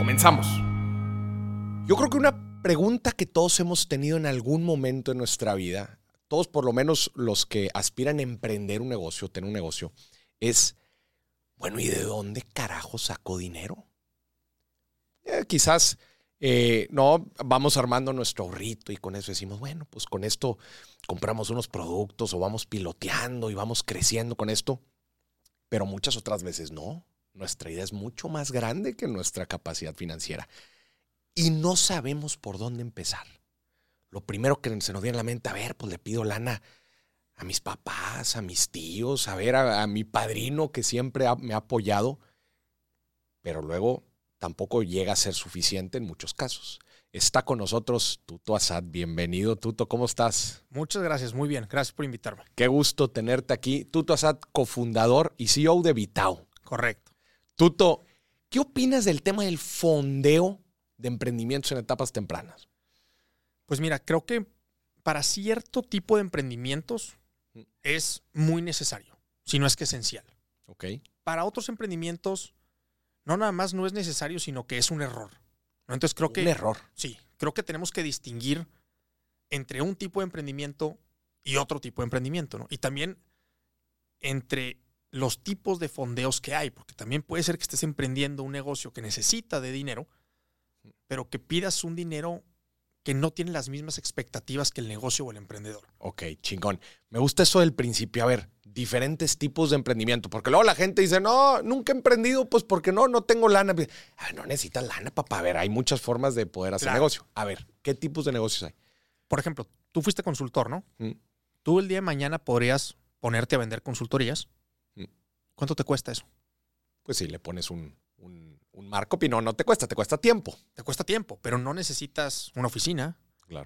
Comenzamos. Yo creo que una pregunta que todos hemos tenido en algún momento en nuestra vida, todos por lo menos los que aspiran a emprender un negocio, tener un negocio, es, bueno, ¿y de dónde carajo saco dinero? Eh, quizás, eh, no, vamos armando nuestro ahorrito y con eso decimos, bueno, pues con esto compramos unos productos o vamos piloteando y vamos creciendo con esto, pero muchas otras veces no. Nuestra idea es mucho más grande que nuestra capacidad financiera. Y no sabemos por dónde empezar. Lo primero que se nos viene a la mente, a ver, pues le pido lana a mis papás, a mis tíos, a ver, a, mi padrino que siempre me ha apoyado. Pero luego tampoco llega a ser suficiente en muchos casos. Está con nosotros Tuto Asad. Bienvenido, Tuto. ¿Cómo estás? Muchas gracias. Muy bien. Gracias por invitarme. Qué gusto tenerte aquí. Tuto Asad, cofundador y CEO de Vitao. Correcto. Tuto, ¿qué opinas del tema del fondeo de emprendimientos en etapas tempranas? Pues mira, creo que para cierto tipo de emprendimientos mm. es muy necesario, si no es que esencial. Ok. Para otros emprendimientos, no nada más no es necesario, sino que es un error. Entonces creo que. Un error. Sí, creo que tenemos que distinguir entre un tipo de emprendimiento y otro tipo de emprendimiento, ¿no? Y también entre los tipos de fondeos que hay, porque también puede ser que estés emprendiendo un negocio que necesita de dinero, pero que pidas un dinero que no tiene las mismas expectativas que el negocio o el emprendedor. Ok, chingón. Me gusta eso del principio. A ver, diferentes tipos de emprendimiento, porque luego la gente dice, no, nunca he emprendido, pues porque no, no tengo lana. Ah, no necesitas lana, papá. A ver, hay muchas formas de poder hacer negocio. A ver, ¿qué tipos de negocios hay? Por ejemplo, tú fuiste consultor, ¿no? Mm. Tú el día de mañana podrías ponerte a vender consultorías ¿Cuánto te cuesta eso? Pues si le pones un, un, marco, no, no te cuesta, te cuesta tiempo. Te cuesta tiempo, pero no necesitas una oficina,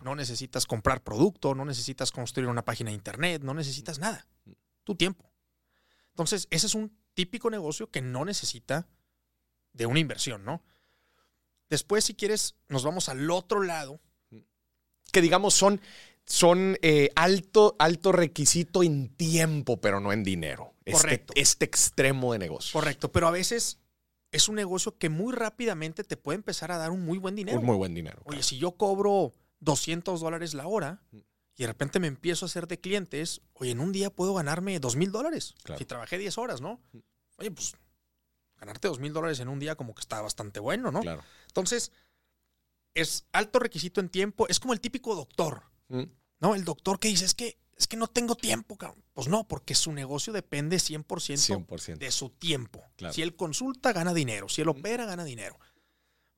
no necesitas comprar producto, no necesitas construir una página de internet, no necesitas nada. Tu tiempo. Entonces, ese es un típico negocio que no necesita de una inversión, ¿no? Después, si quieres, nos vamos al otro lado. Que digamos son, son eh, alto, alto requisito en tiempo, pero no en dinero. Este, Correcto. Este, extremo de negocio. Correcto, pero a veces es un negocio que muy rápidamente te puede empezar a dar un muy buen dinero. Un muy buen dinero. Oye, si yo cobro 200 dólares la hora y de repente me empiezo a hacer de clientes, oye, en un día puedo ganarme 2 mil dólares. Si trabajé 10 horas, ¿no? Oye, pues ganarte 2 mil dólares en un día como que está bastante bueno, ¿no? Claro. Entonces, es alto requisito en tiempo. Es como el típico doctor, ¿no? El doctor que dice, es que es que no tengo tiempo, cabrón. Pues no, porque su negocio depende 100%, de su tiempo. Si él consulta, gana dinero. Si él opera, gana dinero.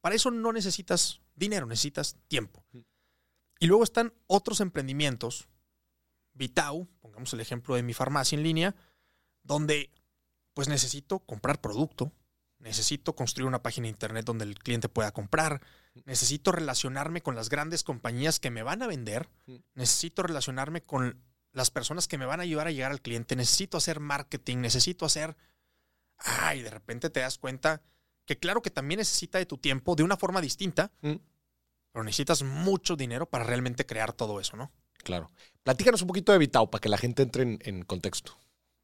Para eso no necesitas dinero, necesitas tiempo. Y luego están otros emprendimientos, Vitau, pongamos el ejemplo de mi farmacia en línea, donde pues necesito comprar producto, necesito construir una página de internet donde el cliente pueda comprar, necesito relacionarme con las grandes compañías que me van a vender, necesito relacionarme con las personas que me van a ayudar a llegar al cliente, necesito hacer marketing, necesito hacer... Ay, de repente te das cuenta que claro que también necesita de tu tiempo de una forma distinta, pero necesitas mucho dinero para realmente crear todo eso, ¿no? Claro. Platícanos un poquito de Vitao para que la gente entre en contexto.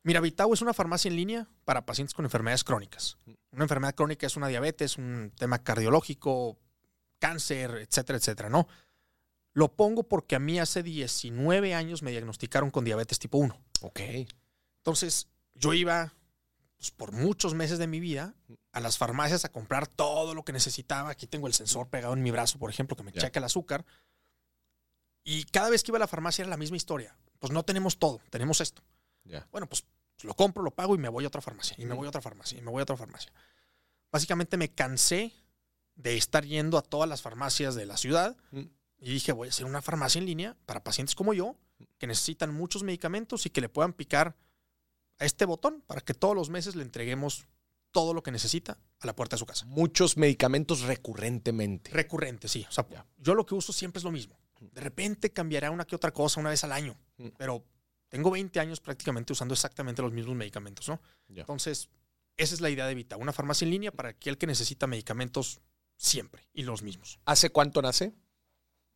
Mira, Vitao es una farmacia en línea para pacientes con enfermedades crónicas. Una enfermedad crónica es una diabetes, un tema cardiológico, cáncer, etcétera, etcétera, ¿no? Lo pongo porque a mí hace 19 años me diagnosticaron con diabetes tipo 1. Ok. Entonces, yo iba pues, por muchos meses de mi vida a las farmacias a comprar todo lo que necesitaba. Aquí tengo el sensor pegado en mi brazo, por ejemplo, que me checa el azúcar. Y cada vez que iba a la farmacia era la misma historia. Pues no tenemos todo, tenemos esto. Bueno, pues lo compro, lo pago y me voy a otra farmacia, y me voy a otra farmacia, y me voy a otra farmacia. Básicamente me cansé de estar yendo a todas las farmacias de la ciudad y dije, voy a hacer una farmacia en línea para pacientes como yo, que necesitan muchos medicamentos y que le puedan picar a este botón para que todos los meses le entreguemos todo lo que necesita a la puerta de su casa. Muchos medicamentos recurrentemente. Recurrente, sí. O sea, yo lo que uso siempre es lo mismo. De repente cambiará una que otra cosa una vez al año, mm. pero tengo 20 años prácticamente usando exactamente los mismos medicamentos, ¿no? Entonces, esa es la idea de Vita, una farmacia en línea para aquel que necesita medicamentos siempre y los mismos. ¿Hace cuánto nace?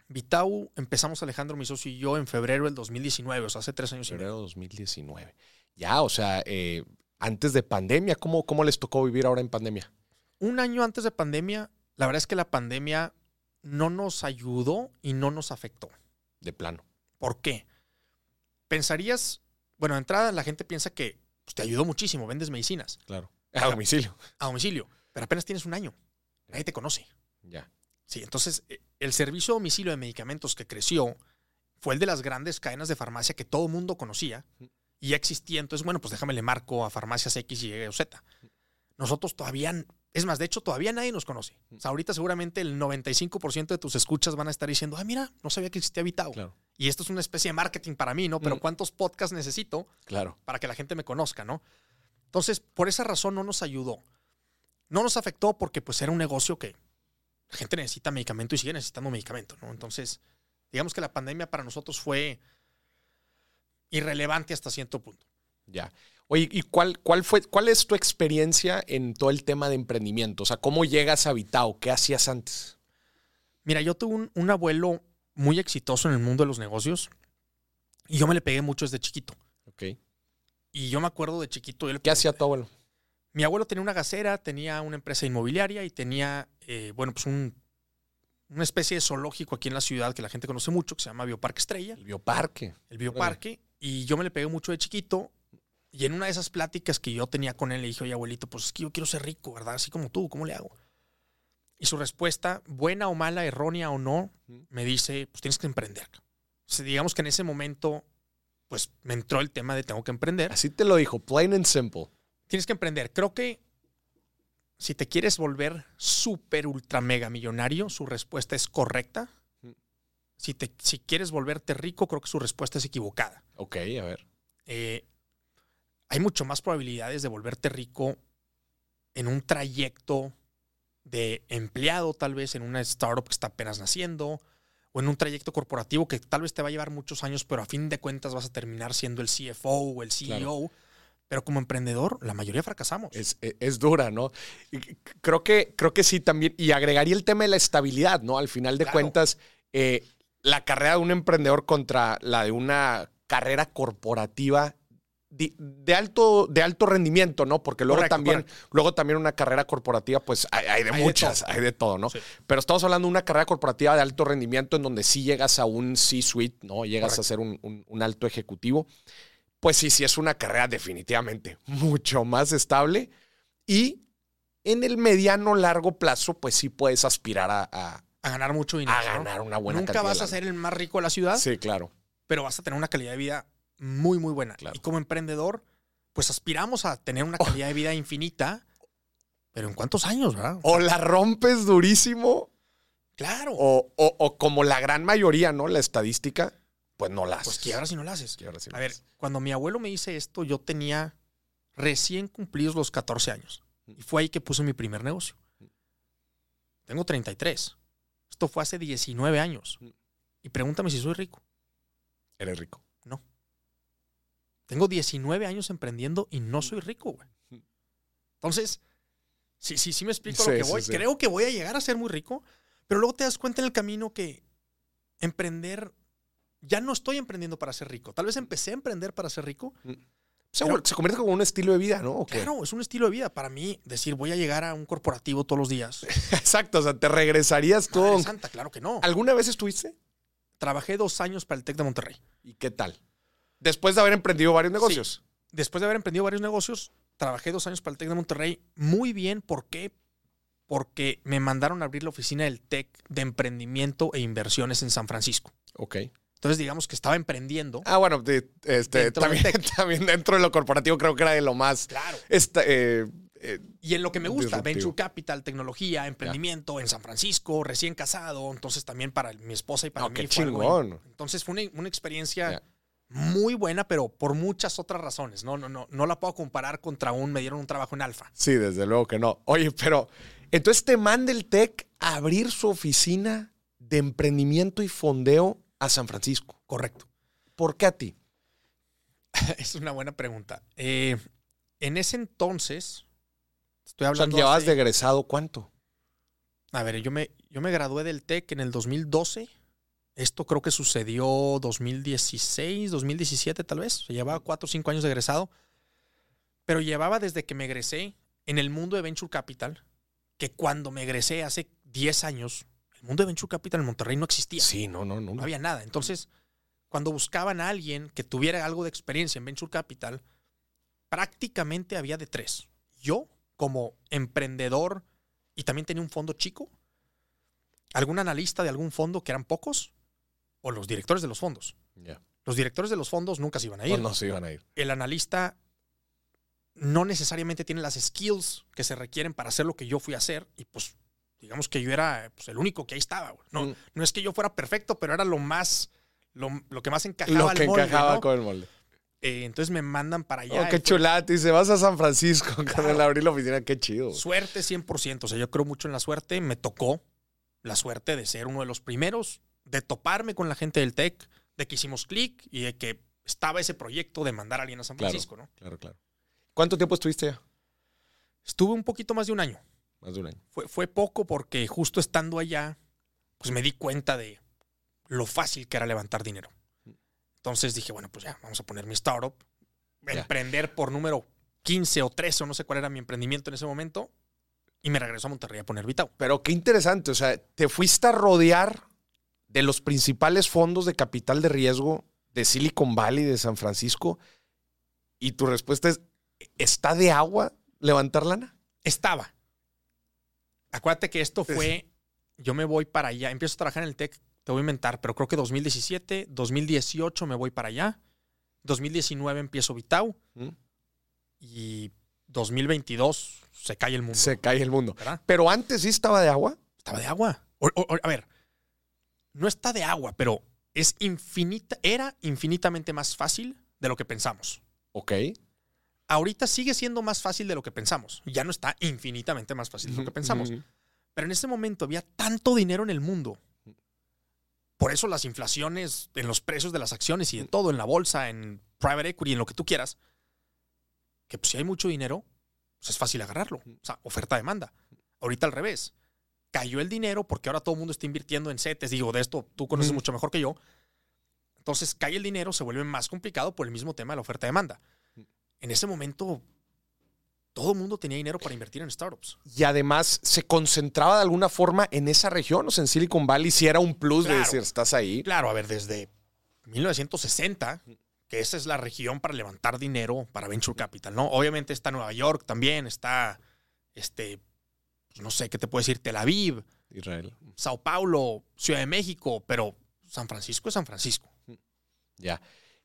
Vitau empezamos Alejandro, mi socio y yo en febrero del 2019, o sea, hace tres años. Febrero del 2019. Ya, o sea, eh, antes de pandemia, ¿cómo, ¿cómo les tocó vivir ahora en pandemia? Un año antes de pandemia, la verdad es que la pandemia no nos ayudó y no nos afectó. De plano. ¿Por qué? Pensarías, bueno, de entrada la gente piensa que pues, te ayudó muchísimo, vendes medicinas. Claro. A domicilio. A domicilio. Pero apenas tienes un año. Nadie te conoce. Ya. Sí, entonces eh, el servicio a domicilio de medicamentos que creció fue el de las grandes cadenas de farmacia que todo el mundo conocía y ya existía. Entonces, bueno, pues déjame le marco a farmacias X, Y o Z. Nosotros todavía, es más, de hecho, todavía nadie nos conoce. O sea, ahorita seguramente el 95% de tus escuchas van a estar diciendo, ah, mira, no sabía que existía Vitao. Y esto es una especie de marketing para mí, ¿no? Pero ¿cuántos podcasts necesito claro. para que la gente me conozca, ¿no? Entonces, por esa razón no nos ayudó. No nos afectó porque pues era un negocio que la gente necesita medicamento y sigue necesitando medicamento, ¿no? Entonces, digamos que la pandemia para nosotros fue irrelevante hasta cierto punto. Ya. Oye, ¿y cuál, cuál, fue, cuál es tu experiencia en todo el tema de emprendimiento? O sea, ¿cómo llegas a Vitao? ¿Qué hacías antes? Mira, yo tuve un, abuelo muy exitoso en el mundo de los negocios y yo me le pegué mucho desde chiquito. Ok. Y yo me acuerdo de chiquito. ¿Qué hacía tu abuelo? Mi abuelo tenía una gasera, tenía una empresa inmobiliaria y tenía, eh, bueno, pues un, una especie de zoológico aquí en la ciudad que la gente conoce mucho, que se llama Bioparque Estrella. El Bioparque. El Bioparque. Y yo me le pegué mucho de chiquito. Y en una de esas pláticas que yo tenía con él, le dije, oye, abuelito, pues es que yo quiero ser rico, ¿verdad? Así como tú, ¿cómo le hago? Y su respuesta, buena o mala, errónea o no, me dice, pues tienes que emprender. O digamos que en ese momento, pues me entró el tema de tengo que emprender. Así te lo dijo, plain and simple. Tienes que emprender. Creo que si te quieres volver súper, ultra, mega millonario, su respuesta es correcta. Si, te, si quieres volverte rico, creo que su respuesta es equivocada. Ok, a ver. Eh, hay mucho más probabilidades de volverte rico en un trayecto de empleado, tal vez en una startup que está apenas naciendo, o en un trayecto corporativo que tal vez te va a llevar muchos años, pero a fin de cuentas vas a terminar siendo el CFO o el CEO. Pero como emprendedor, la mayoría fracasamos. Es, es, dura, ¿no? Creo que, creo que sí también. Y agregaría el tema de la estabilidad, ¿no? Al final de cuentas, eh, la carrera de un emprendedor contra la de una carrera corporativa de, alto, de alto rendimiento, ¿no? Porque luego también, luego también una carrera corporativa, pues hay, de muchas, hay de todo, ¿no? Pero estamos hablando de una carrera corporativa de alto rendimiento en donde sí llegas a un C-suite, ¿no? Llegas a ser un, un, alto ejecutivo. Pues sí, sí es una carrera definitivamente mucho más estable y en el mediano largo plazo, pues sí puedes aspirar a, a ganar mucho dinero. A ganar una buena Nunca vas a ser el más rico de la ciudad. Sí, claro. Pero vas a tener una calidad de vida muy, muy buena. Y como emprendedor, pues aspiramos a tener una calidad de vida infinita. Pero ¿en cuántos años, verdad? O la rompes durísimo. Claro. O, como la gran mayoría, ¿no? La estadística, pues no la pues haces. Pues ahora si no la haces. a ver, cuando mi abuelo me dice esto, yo tenía recién cumplidos los 14 años. Y fue ahí que puse mi primer negocio. Tengo 33. Esto fue hace 19 años. Mm. Y pregúntame si soy rico. ¿Eres rico? Tengo 19 años emprendiendo y no soy rico, güey. Entonces, sí, sí, sí me explico lo que voy. Creo que voy a llegar a ser muy rico, pero luego te das cuenta en el camino que emprender, ya no estoy emprendiendo para ser rico. Tal vez empecé a emprender para ser rico, mm. Se, convierte como un estilo de vida, ¿no? Claro, es un estilo de vida. Para mí, decir voy a llegar a un corporativo todos los días. Exacto, o sea, te regresarías tú. Santa, claro que no. ¿Alguna vez estuviste? Trabajé dos años para el TEC de Monterrey. ¿Y qué tal? Después de haber emprendido varios negocios. Después de haber emprendido varios negocios, trabajé dos años para el TEC de Monterrey. Muy bien, ¿por qué? Porque me mandaron a abrir la oficina del TEC de emprendimiento e inversiones en San Francisco. Ok. Entonces, digamos que estaba emprendiendo. Ah, bueno, este, también, dentro de lo corporativo creo que era de lo más. Claro. Eh, eh, y en lo que me gusta, Venture Capital, tecnología, emprendimiento en San Francisco, recién casado, entonces también para mi esposa y para mí. Qué chingón. entonces fue una, experiencia muy buena, pero por muchas otras razones. No, no, no, no la puedo comparar contra un, me dieron un trabajo en alfa. Sí, desde luego que no. Oye, pero entonces te manda el TEC a abrir su oficina de emprendimiento y fondeo a San Francisco. Correcto. ¿Por qué a ti? es una buena pregunta. Eh, en ese entonces, estoy hablando. O sea, ¿llevabas de egresado cuánto? A ver, yo me, yo me gradué del TEC en el 2012. Esto creo que sucedió 2016, 2017 tal vez. Llevaba cuatro o cinco años de egresado. Pero llevaba desde que me egresé en el mundo de Venture Capital, que cuando me egresé hace 10 años, el mundo de Venture Capital en Monterrey no existía. Sí, no, no, no. No había nada. Entonces, cuando buscaban a alguien que tuviera algo de experiencia en Venture Capital, prácticamente había de tres. Yo, como emprendedor, y también tenía un fondo chico, algún analista de algún fondo, que eran pocos, o los directores de los fondos. Los directores de los fondos nunca se iban a ir. No, no se iban a ir. El analista no necesariamente tiene las skills que se requieren para hacer lo que yo fui a hacer, y pues digamos que yo era pues, el único que ahí estaba. No, mm. no es que yo fuera perfecto, pero era lo más, lo, que más encajaba lo que encajaba con el molde. Eh, entonces me mandan para allá. Oh, qué chulate. Y se vas a San Francisco le abrí la oficina. Qué chido. Suerte 100%. O sea, yo creo mucho en la suerte. Me tocó la suerte de ser uno de los primeros, de toparme con la gente del TEC, de que hicimos clic y de que estaba ese proyecto de mandar a alguien a San Francisco, ¿no? Claro, claro. ¿Cuánto tiempo estuviste allá? Estuve un poquito más de un año. Más de un año. Fue, fue poco porque justo estando allá, pues me di cuenta de lo fácil que era levantar dinero. Entonces dije, bueno, pues ya, vamos a poner mi startup, emprender por número 15 o 13 o no sé cuál era mi emprendimiento en ese momento y me regreso a Monterrey a poner Vitao. Pero qué interesante, o sea, te fuiste a rodear de los principales fondos de capital de riesgo de Silicon Valley, de San Francisco, y tu respuesta es, ¿está de agua levantar lana? Estaba. Acuérdate que esto fue, yo me voy para allá, empiezo a trabajar en el TEC te voy a inventar, pero creo que 2017, 2018 me voy para allá, 2019 empiezo Vitau mm. y 2022 se cae el mundo. Se cae el mundo. Pero antes sí estaba de agua. Estaba de agua. a ver, no está de agua, pero es infinita, era infinitamente más fácil de lo que pensamos. Ok. Ahorita sigue siendo más fácil de lo que pensamos. Ya no está infinitamente más fácil de lo que pensamos. Pero en ese momento había tanto dinero en el mundo por eso las inflaciones en los precios de las acciones y de todo, en la bolsa, en private equity, en lo que tú quieras, que pues, si hay mucho dinero, pues es fácil agarrarlo. O sea, oferta-demanda. Ahorita al revés. Cayó el dinero porque ahora todo el mundo está invirtiendo en CETES. Digo, de esto tú conoces mucho mejor que yo. Entonces cae el dinero, se vuelve más complicado por el mismo tema de la oferta-demanda. En ese momento todo el mundo tenía dinero para invertir en startups. Y además se concentraba de alguna forma en esa región, o sea, en Silicon Valley, si era un plus de decir, estás ahí. Claro, a ver, desde 1960, que esa es la región para levantar dinero para Venture Capital, ¿no? Obviamente está Nueva York también, está, este, no sé qué te puedo decir, Tel Aviv, Israel, Sao Paulo, Ciudad de México, pero San Francisco es San Francisco. Ya.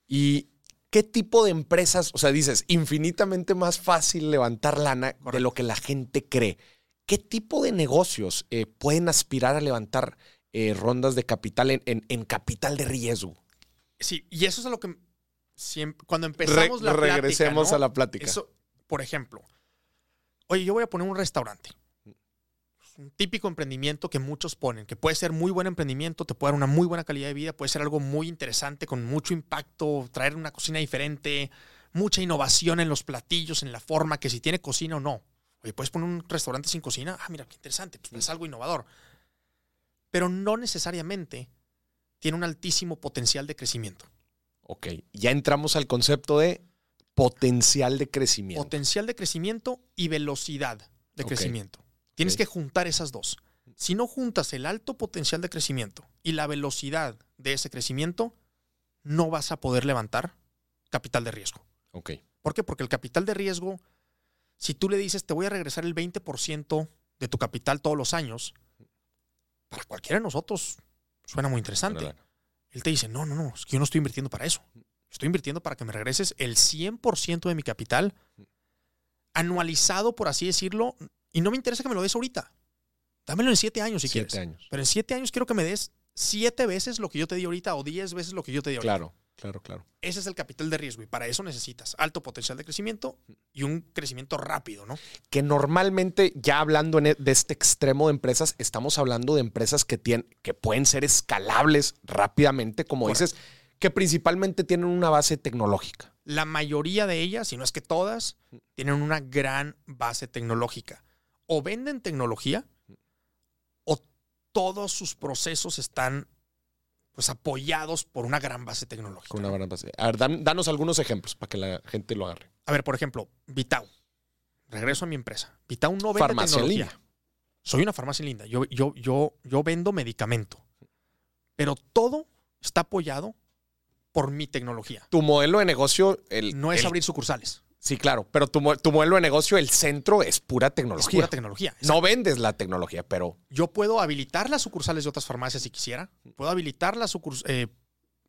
Y ¿qué tipo de empresas, o sea, dices, infinitamente más fácil levantar lana de lo que la gente cree? ¿Qué tipo de negocios eh, pueden aspirar a levantar eh, rondas de capital en, capital de riesgo? Sí, y eso es a lo que siempre, cuando empezamos la plática. Regresemos a la plática. Eso, por ejemplo, oye, yo voy a poner un restaurante un típico emprendimiento que muchos ponen, que puede ser muy buen emprendimiento, te puede dar una muy buena calidad de vida, puede ser algo muy interesante, con mucho impacto, traer una cocina diferente, mucha innovación en los platillos, en la forma, que si tiene cocina o no. Oye, puedes poner un restaurante sin cocina, ah, mira, qué interesante, pues es algo innovador. Pero no necesariamente tiene un altísimo potencial de crecimiento. Ok, ya entramos al concepto de potencial de crecimiento. Potencial de crecimiento y velocidad de crecimiento. Tienes que juntar esas dos. Si no juntas el alto potencial de crecimiento y la velocidad de ese crecimiento, no vas a poder levantar capital de riesgo. Ok. ¿Por qué? Porque el capital de riesgo, si tú le dices, te voy a regresar el 20% de tu capital todos los años, para cualquiera de nosotros suena muy interesante. Él te dice, no, no, no, es que yo no estoy invirtiendo para eso. Estoy invirtiendo para que me regreses el 100% de mi capital anualizado, por así decirlo, y no me interesa que me lo des ahorita. Dámelo en siete años si siete quieres. Años. Pero en siete años quiero que me des siete veces lo que yo te di ahorita o diez veces lo que yo te di ahorita. Claro. Claro, claro. Ese es el capital de riesgo y para eso necesitas alto potencial de crecimiento y un crecimiento rápido, ¿no? Que normalmente, ya hablando e, de este extremo de empresas, estamos hablando de empresas que, tienen, que pueden ser escalables rápidamente, como dices, que principalmente tienen una base tecnológica. La mayoría de ellas, si no es que todas, tienen una gran base tecnológica. O venden tecnología o todos sus procesos están pues apoyados por una gran base tecnológica. Una gran base. A ver, danos algunos ejemplos para que la gente lo agarre. A ver, por ejemplo, Vitao. Regreso a mi empresa. Vitao no vende farmacia tecnología. Soy una farmacia linda. Yo, yo, yo, yo vendo medicamento. Pero todo está apoyado por mi tecnología. Tu modelo de negocio el, no es abrir sucursales. Sí, claro, pero tu, modelo de negocio, el centro es pura tecnología. Es pura tecnología. No vendes la tecnología, pero... Yo puedo habilitar las sucursales de otras farmacias si quisiera. Puedo habilitar la eh,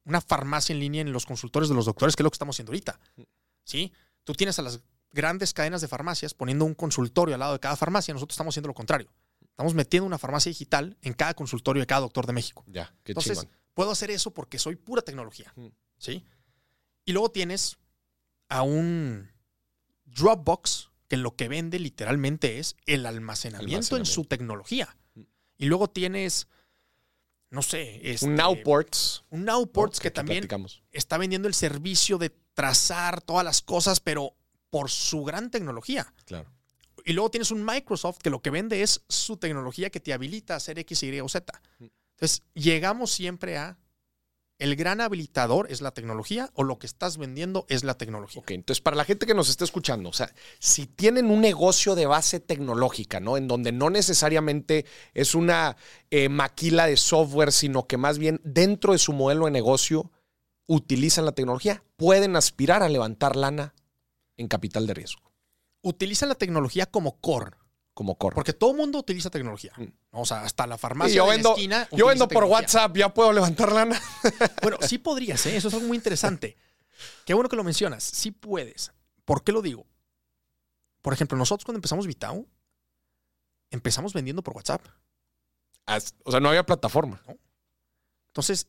una farmacia en línea en los consultores de los doctores, que es lo que estamos haciendo ahorita. ¿Sí? Tú tienes a las grandes cadenas de farmacias poniendo un consultorio al lado de cada farmacia. Nosotros estamos haciendo lo contrario. Estamos metiendo una farmacia digital en cada consultorio de cada doctor de México. Ya, qué Entonces, puedo hacer eso porque soy pura tecnología. ¿Sí? Y luego tienes a un Dropbox, que lo que vende literalmente es el almacenamiento, en su tecnología. Y luego tienes, no sé, este, un Nowports. Un Nowports que, también está vendiendo el servicio de trazar todas las cosas, pero por su gran tecnología. Claro. Y luego tienes un Microsoft que lo que vende es su tecnología que te habilita a hacer X, Y o Z. Entonces, llegamos siempre a el gran habilitador es la tecnología o lo que estás vendiendo es la tecnología. Ok, entonces para la gente que nos está escuchando, o sea, si tienen un negocio de base tecnológica, ¿no? En donde no necesariamente es una eh, maquila de software, sino que más bien dentro de su modelo de negocio utilizan la tecnología, pueden aspirar a levantar lana en capital de riesgo. Utilizan la tecnología como core como core. Porque todo el mundo utiliza tecnología. Mm. O sea, hasta la farmacia yo vendo, esquina. Yo vendo por WhatsApp, ya puedo levantar lana. bueno, sí podrías, ¿eh? eso es algo muy interesante. Qué bueno que lo mencionas. Sí puedes. ¿Por qué lo digo? Por ejemplo, nosotros cuando empezamos Vitao, empezamos vendiendo por WhatsApp. O sea, no había plataforma. Entonces,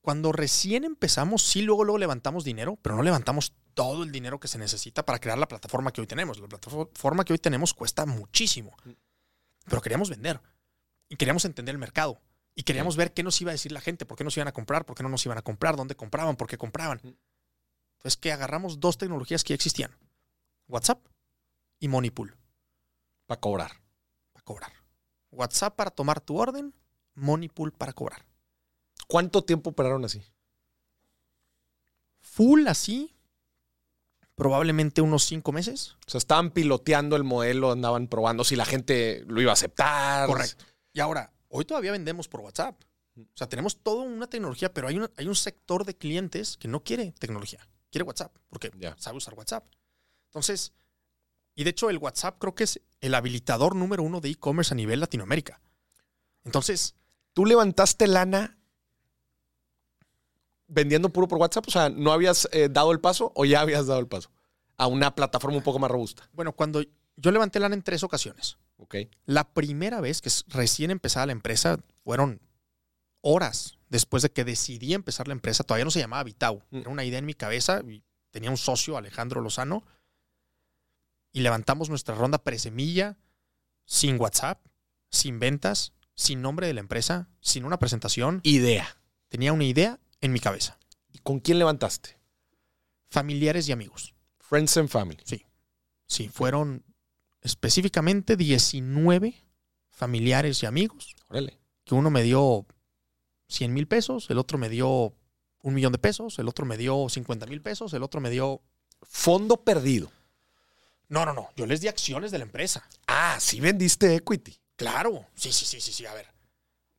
cuando recién empezamos, sí, luego, luego levantamos dinero, pero no levantamos todo el dinero que se necesita para crear la plataforma que hoy tenemos. La plataforma que hoy tenemos cuesta muchísimo, pero queríamos vender y queríamos entender el mercado y queríamos ver qué nos iba a decir la gente, por qué nos iban a comprar, por qué no nos iban a comprar, dónde compraban, por qué compraban. Entonces, que agarramos dos tecnologías que ya existían: WhatsApp y Moneypool. Para cobrar. Para cobrar. WhatsApp para tomar tu orden, Moneypool para cobrar. ¿Cuánto tiempo operaron así? Full así, probablemente unos cinco meses. O sea, estaban piloteando el modelo, andaban probando si la gente lo iba a aceptar. Correcto. Y ahora, hoy todavía vendemos por WhatsApp. O sea, tenemos toda una tecnología, pero hay, hay un sector de clientes que no quiere tecnología, quiere WhatsApp, porque sabe usar WhatsApp. Entonces, y de hecho el WhatsApp creo que es el habilitador número uno de e-commerce a nivel Latinoamérica. Entonces... Tú levantaste lana vendiendo puro por WhatsApp? O sea, ¿no habías eh, dado el paso o ya habías dado el paso a una plataforma un poco más robusta? Bueno, cuando yo levanté lana en tres ocasiones. Ok. La primera vez que recién empezaba la empresa fueron horas después de que decidí empezar la empresa. Todavía no se llamaba Vitau. Mm. Era una idea en mi cabeza y tenía un socio, Alejandro Lozano. Y levantamos nuestra ronda presemilla sin WhatsApp, sin ventas, sin nombre de la empresa, sin una presentación. Idea. Tenía una idea en mi cabeza. ¿Y con quién levantaste? Familiares y amigos. Friends and family. Sí. Sí, fueron específicamente 19 familiares y amigos. Órale. Que uno me dio 100 mil pesos, el otro me dio un millón de pesos, el otro me dio 50 mil pesos, el otro me dio... Fondo perdido. No, no, no. Yo les di acciones de la empresa. Ah, sí vendiste equity. Claro. Sí, sí, sí, sí, sí. A ver.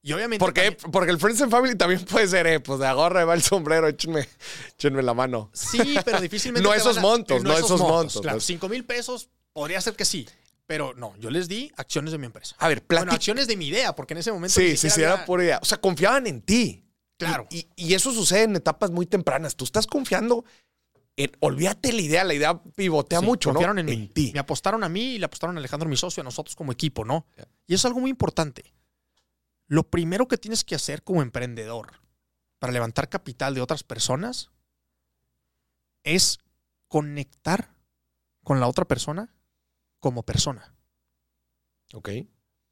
Y obviamente. Porque, porque el Friends and Family también puede ser, eh, pues de agorra, va el sombrero, échenme, échenme la mano. Sí, pero difícilmente. no esos montos, no, esos montos. Claro, 5 mil pesos podría ser que sí. Pero no, yo les di acciones de mi empresa. A ver, Bueno, acciones de mi idea, porque en ese momento. Sí, sí, sí, era por idea. O sea, confiaban en ti. Claro. Y, y, eso sucede en etapas muy tempranas. Tú estás confiando en. Olvídate la idea, la idea pivotea mucho, confiaron en, en ti. Me apostaron a mí y le apostaron a Alejandro, mi socio, a nosotros como equipo, ¿no? Y eso es algo muy importante. Lo primero que tienes que hacer como emprendedor para levantar capital de otras personas es conectar con la otra persona como persona. Ok.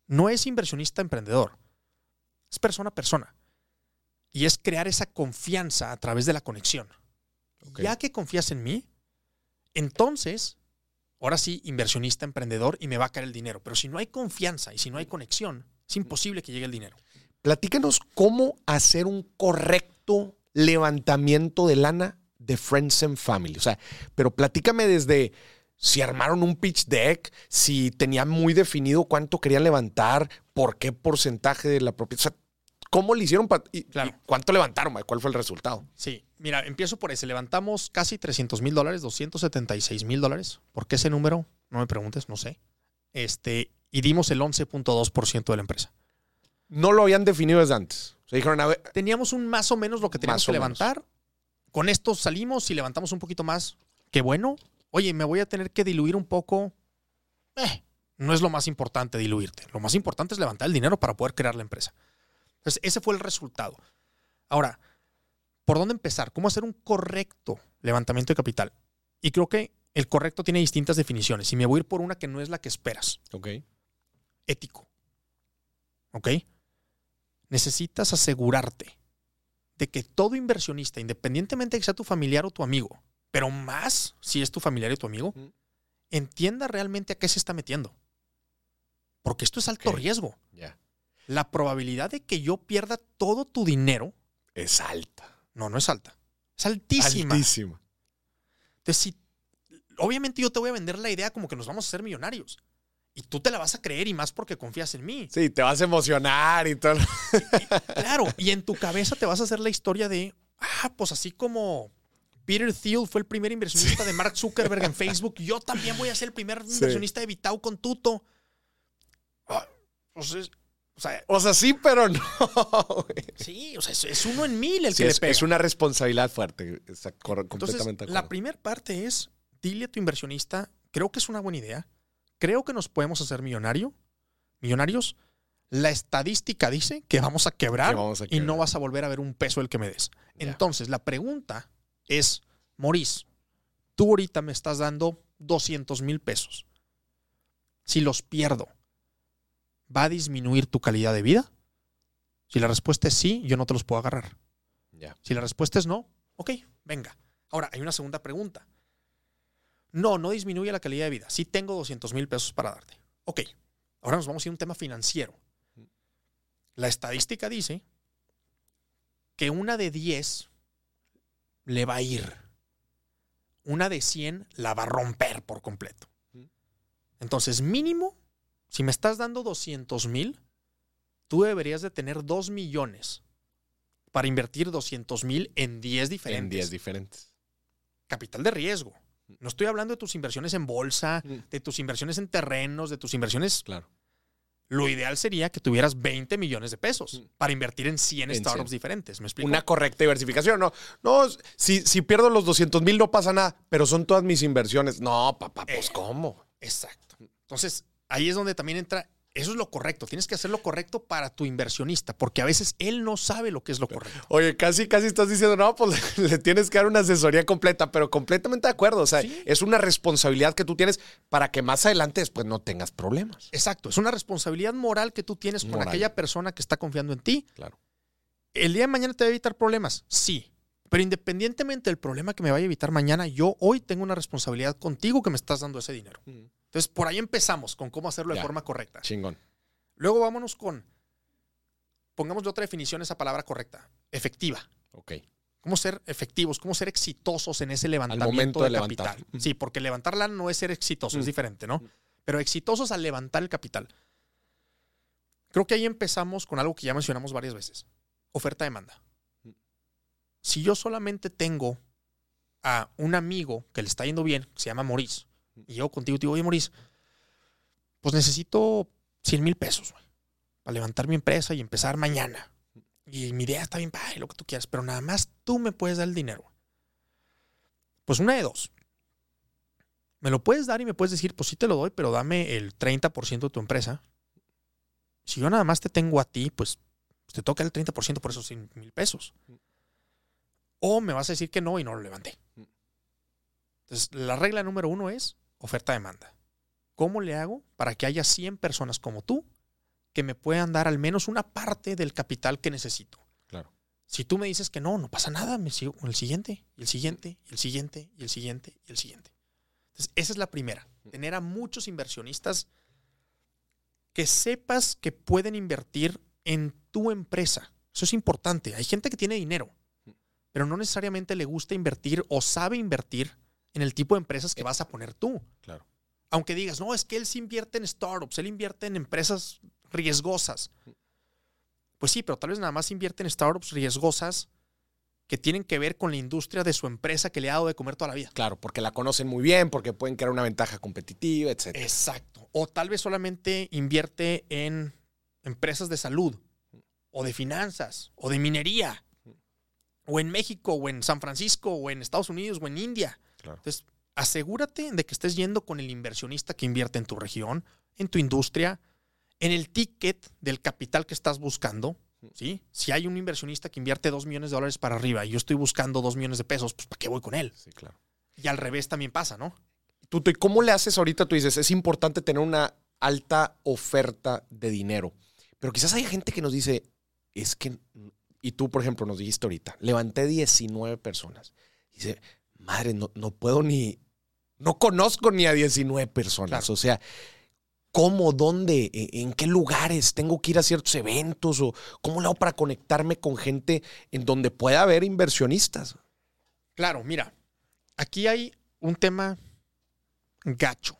No es inversionista emprendedor. Es persona a persona. Y es crear esa confianza a través de la conexión. Ya que confías en mí, entonces, ahora sí, inversionista, emprendedor, y me va a caer el dinero. Pero si no hay confianza y si no hay conexión, es imposible que llegue el dinero. Platícanos cómo hacer un correcto levantamiento de lana de Friends and Family. O sea, pero platícame desde si armaron un pitch deck, si tenían muy definido cuánto querían levantar, por qué porcentaje de la propiedad. O sea, ¿cómo le hicieron y, cuánto levantaron? ¿Cuál fue el resultado? Sí, mira, empiezo por ese. Levantamos casi 300 mil dólares, 276 mil dólares. ¿Por qué ese número? No me preguntes, no sé. Este, y dimos el 11.2% de la empresa. No lo habían definido desde antes. dijeron, Teníamos un más o menos lo que teníamos que levantar. Con esto salimos y levantamos un poquito más. Qué bueno. Oye, me voy a tener que diluir un poco. Eh, no es lo más importante diluirte. Lo más importante es levantar el dinero para poder crear la empresa. Entonces, ese fue el resultado. Ahora, ¿por dónde empezar? ¿Cómo hacer un correcto levantamiento de capital? Y creo que el correcto tiene distintas definiciones. Y me voy a ir por una que no es la que esperas. Ok. Ético. ¿Ok? Necesitas asegurarte de que todo inversionista, independientemente de que sea tu familiar o tu amigo, pero más si es tu familiar y tu amigo, entienda realmente a qué se está metiendo. Porque esto es alto riesgo. La probabilidad de que yo pierda todo tu dinero es alta. No, no es alta. Es altísima. Altísima. Entonces, si, obviamente yo te voy a vender la idea como que nos vamos a hacer millonarios. Y tú te la vas a creer y más porque confías en mí. Sí, te vas a emocionar y todo. claro, y en tu cabeza te vas a hacer la historia de, ah, pues así como Peter Thiel fue el primer inversionista de Mark Zuckerberg en Facebook, yo también voy a ser el primer inversionista de Vitao con Tuto. Ah, pues o, sea, o sea, sí, pero no. sí, o sea, es, uno en mil el que le pega. Es una responsabilidad fuerte. completamente La primera parte es, dile a tu inversionista, creo que es una buena idea creo que nos podemos hacer millonario, millonarios. La estadística dice que vamos a, quebrar, y no vas a volver a ver un peso el que me des. Entonces, la pregunta es, Maurice, tú ahorita me estás dando 200 mil pesos. Si los pierdo, ¿va a disminuir tu calidad de vida? Si la respuesta es sí, yo no te los puedo agarrar. Si la respuesta es no, ok, venga. Ahora, hay una segunda pregunta. No, no disminuye la calidad de vida. Sí tengo 200 mil pesos para darte. Ok, ahora nos vamos a ir a un tema financiero. La estadística dice que una de 10 le va a ir. Una de 100 la va a romper por completo. Entonces, mínimo, si me estás dando 200 mil, tú deberías de tener 2 millones para invertir 200 mil en 10 diferentes. En 10 diferentes. Capital de riesgo. No estoy hablando de tus inversiones en bolsa, mm. de tus inversiones en terrenos, de tus inversiones. Claro. Lo ideal sería que tuvieras 20 millones de pesos mm. para invertir en 100 startups diferentes. ¿Me explico? Una correcta diversificación. No, no si, si pierdo los 200 mil no pasa nada, pero son todas mis inversiones. No, papá, pues eh, ¿cómo? Exacto. Entonces, ahí es donde también entra eso es lo correcto. Tienes que hacer lo correcto para tu inversionista, porque a veces él no sabe lo que es lo correcto. Oye, casi, casi estás diciendo, no, pues le tienes que dar una asesoría completa, pero completamente de acuerdo. O sea, es una responsabilidad que tú tienes para que más adelante después no tengas problemas. Exacto. Es una responsabilidad moral que tú tienes con aquella persona que está confiando en ti. Claro. ¿El día de mañana te va a evitar problemas? Sí. Pero independientemente del problema que me vaya a evitar mañana, yo hoy tengo una responsabilidad contigo que me estás dando ese dinero. Entonces, por ahí empezamos con cómo hacerlo de forma correcta. Chingón. Luego vámonos con, pongamos de otra definición esa palabra correcta, efectiva. Ok. ¿Cómo ser efectivos? ¿Cómo ser exitosos en ese levantamiento de, capital? Sí, porque levantarla no es ser exitoso, es mm. diferente, ¿no? Pero exitosos al levantar el capital. Creo que ahí empezamos con algo que ya mencionamos varias veces. Oferta-demanda. Mm. Si yo solamente tengo a un amigo que le está yendo bien, se llama Maurice, y yo contigo te digo, oye, Maurice, pues necesito 100 mil pesos para levantar mi empresa y empezar mañana. Y mi idea está bien, padre, lo que tú quieras, pero nada más tú me puedes dar el dinero. Pues una de dos. Me lo puedes dar y me puedes decir, pues sí te lo doy, pero dame el 30% de tu empresa. Si yo nada más te tengo a ti, pues te toca el 30% por esos 100 mil pesos. O me vas a decir que no y no lo levanté. Entonces, la regla número uno es oferta-demanda. ¿Cómo le hago para que haya 100 personas como tú que me puedan dar al menos una parte del capital que necesito? Claro. Si tú me dices que no, no pasa nada, me sigo con el siguiente, y el siguiente, y el siguiente, y el siguiente, y el siguiente. Entonces, esa es la primera. Tener a muchos inversionistas que sepas que pueden invertir en tu empresa. Eso es importante. Hay gente que tiene dinero, pero no necesariamente le gusta invertir o sabe invertir en el tipo de empresas que vas a poner tú. Claro. Aunque digas, no, es que él sí invierte en startups, él invierte en empresas riesgosas. Pues sí, pero tal vez nada más invierte en startups riesgosas que tienen que ver con la industria de su empresa que le ha dado de comer toda la vida. Claro, porque la conocen muy bien, porque pueden crear una ventaja competitiva, etc. Exacto. O tal vez solamente invierte en empresas de salud, o de finanzas, o de minería, o en México, o en San Francisco, o en Estados Unidos, o en India. Entonces, asegúrate de que estés yendo con el inversionista que invierte en tu región, en tu industria, en el ticket del capital que estás buscando. ¿sí? Si hay un inversionista que invierte dos millones de dólares para arriba y yo estoy buscando dos millones de pesos, pues ¿para qué voy con él? Sí, claro. Y al revés también pasa, ¿no? Tuto, ¿y cómo le haces ahorita? Tú dices, es importante tener una alta oferta de dinero. Pero quizás hay gente que nos dice, es que, y tú, por ejemplo, nos dijiste ahorita, levanté 19 personas. Dice, madre, no, no puedo ni, no conozco ni a 19 personas. O sea, ¿cómo, dónde, e, en qué lugares tengo que ir a ciertos eventos o cómo lo hago para conectarme con gente en donde pueda haber inversionistas? Claro, mira, aquí hay un tema gacho,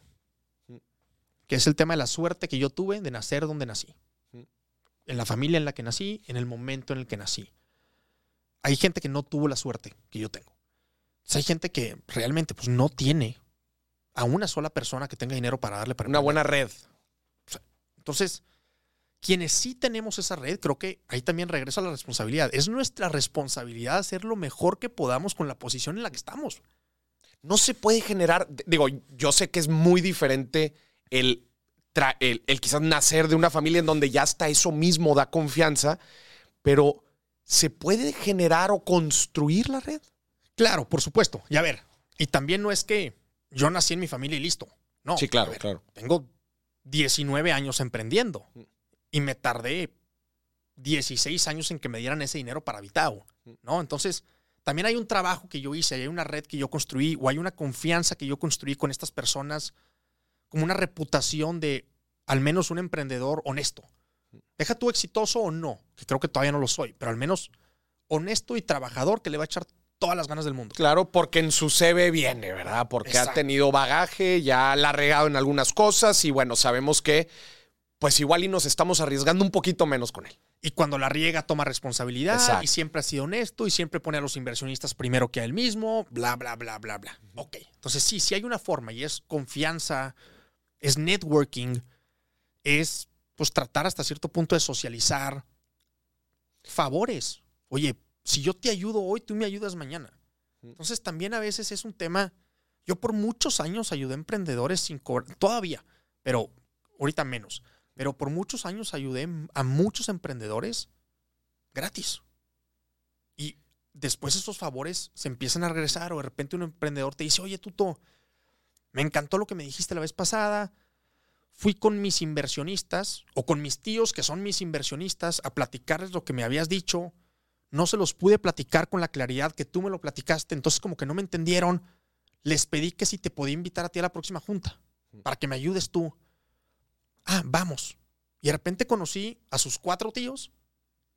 que es el tema de la suerte que yo tuve de nacer donde nací, en la familia en la que nací, en el momento en el que nací. Hay gente que no tuvo la suerte que yo tengo hay gente que realmente pues, no tiene a una sola persona que tenga dinero para darle para una buena red. entonces, quienes sí tenemos esa red, creo que ahí también regresa la responsabilidad. Es nuestra responsabilidad hacer lo mejor que podamos con la posición en la que estamos. No se puede generar, digo, yo sé que es muy diferente el, el, el quizás nacer de una familia en donde ya está eso mismo da confianza, pero ¿se puede generar o construir la red? Claro, por supuesto. Y a ver, y también no es que yo nací en mi familia y listo. No. Sí, claro, claro. Tengo 19 años emprendiendo y me tardé 16 años en que me dieran ese dinero para Vitao, ¿no? Entonces, también hay un trabajo que yo hice, hay una red que yo construí o hay una confianza que yo construí con estas personas, como una reputación de al menos un emprendedor honesto. Deja tú exitoso o no, que creo que todavía no lo soy, pero al menos honesto y trabajador que le va a echar todas las ganas del mundo. Claro, porque en su CV viene, ¿verdad? Porque ha tenido bagaje, ya la ha regado en algunas cosas y bueno, sabemos que pues igual y nos estamos arriesgando un poquito menos con él. Y cuando la riega toma responsabilidad y siempre ha sido honesto y siempre pone a los inversionistas primero que a él mismo, bla, bla, bla, bla, bla. Ok, entonces sí, sí hay una forma y es confianza, es networking, es pues tratar hasta cierto punto de socializar favores. Oye, si yo te ayudo hoy, tú me ayudas mañana. Entonces también a veces es un tema, yo por muchos años ayudé a emprendedores sin cobrar, todavía, pero ahorita menos, pero por muchos años ayudé a muchos emprendedores gratis. Y después esos favores se empiezan a regresar o de repente un emprendedor te dice, oye, Tuto, me encantó lo que me dijiste la vez pasada, fui con mis inversionistas o con mis tíos que son mis inversionistas a platicarles lo que me habías dicho no se los pude platicar con la claridad que tú me lo platicaste, entonces como que no me entendieron. Les pedí que si te podía invitar a ti a la próxima junta para que me ayudes tú. Ah, vamos. Y de repente conocí a sus cuatro tíos,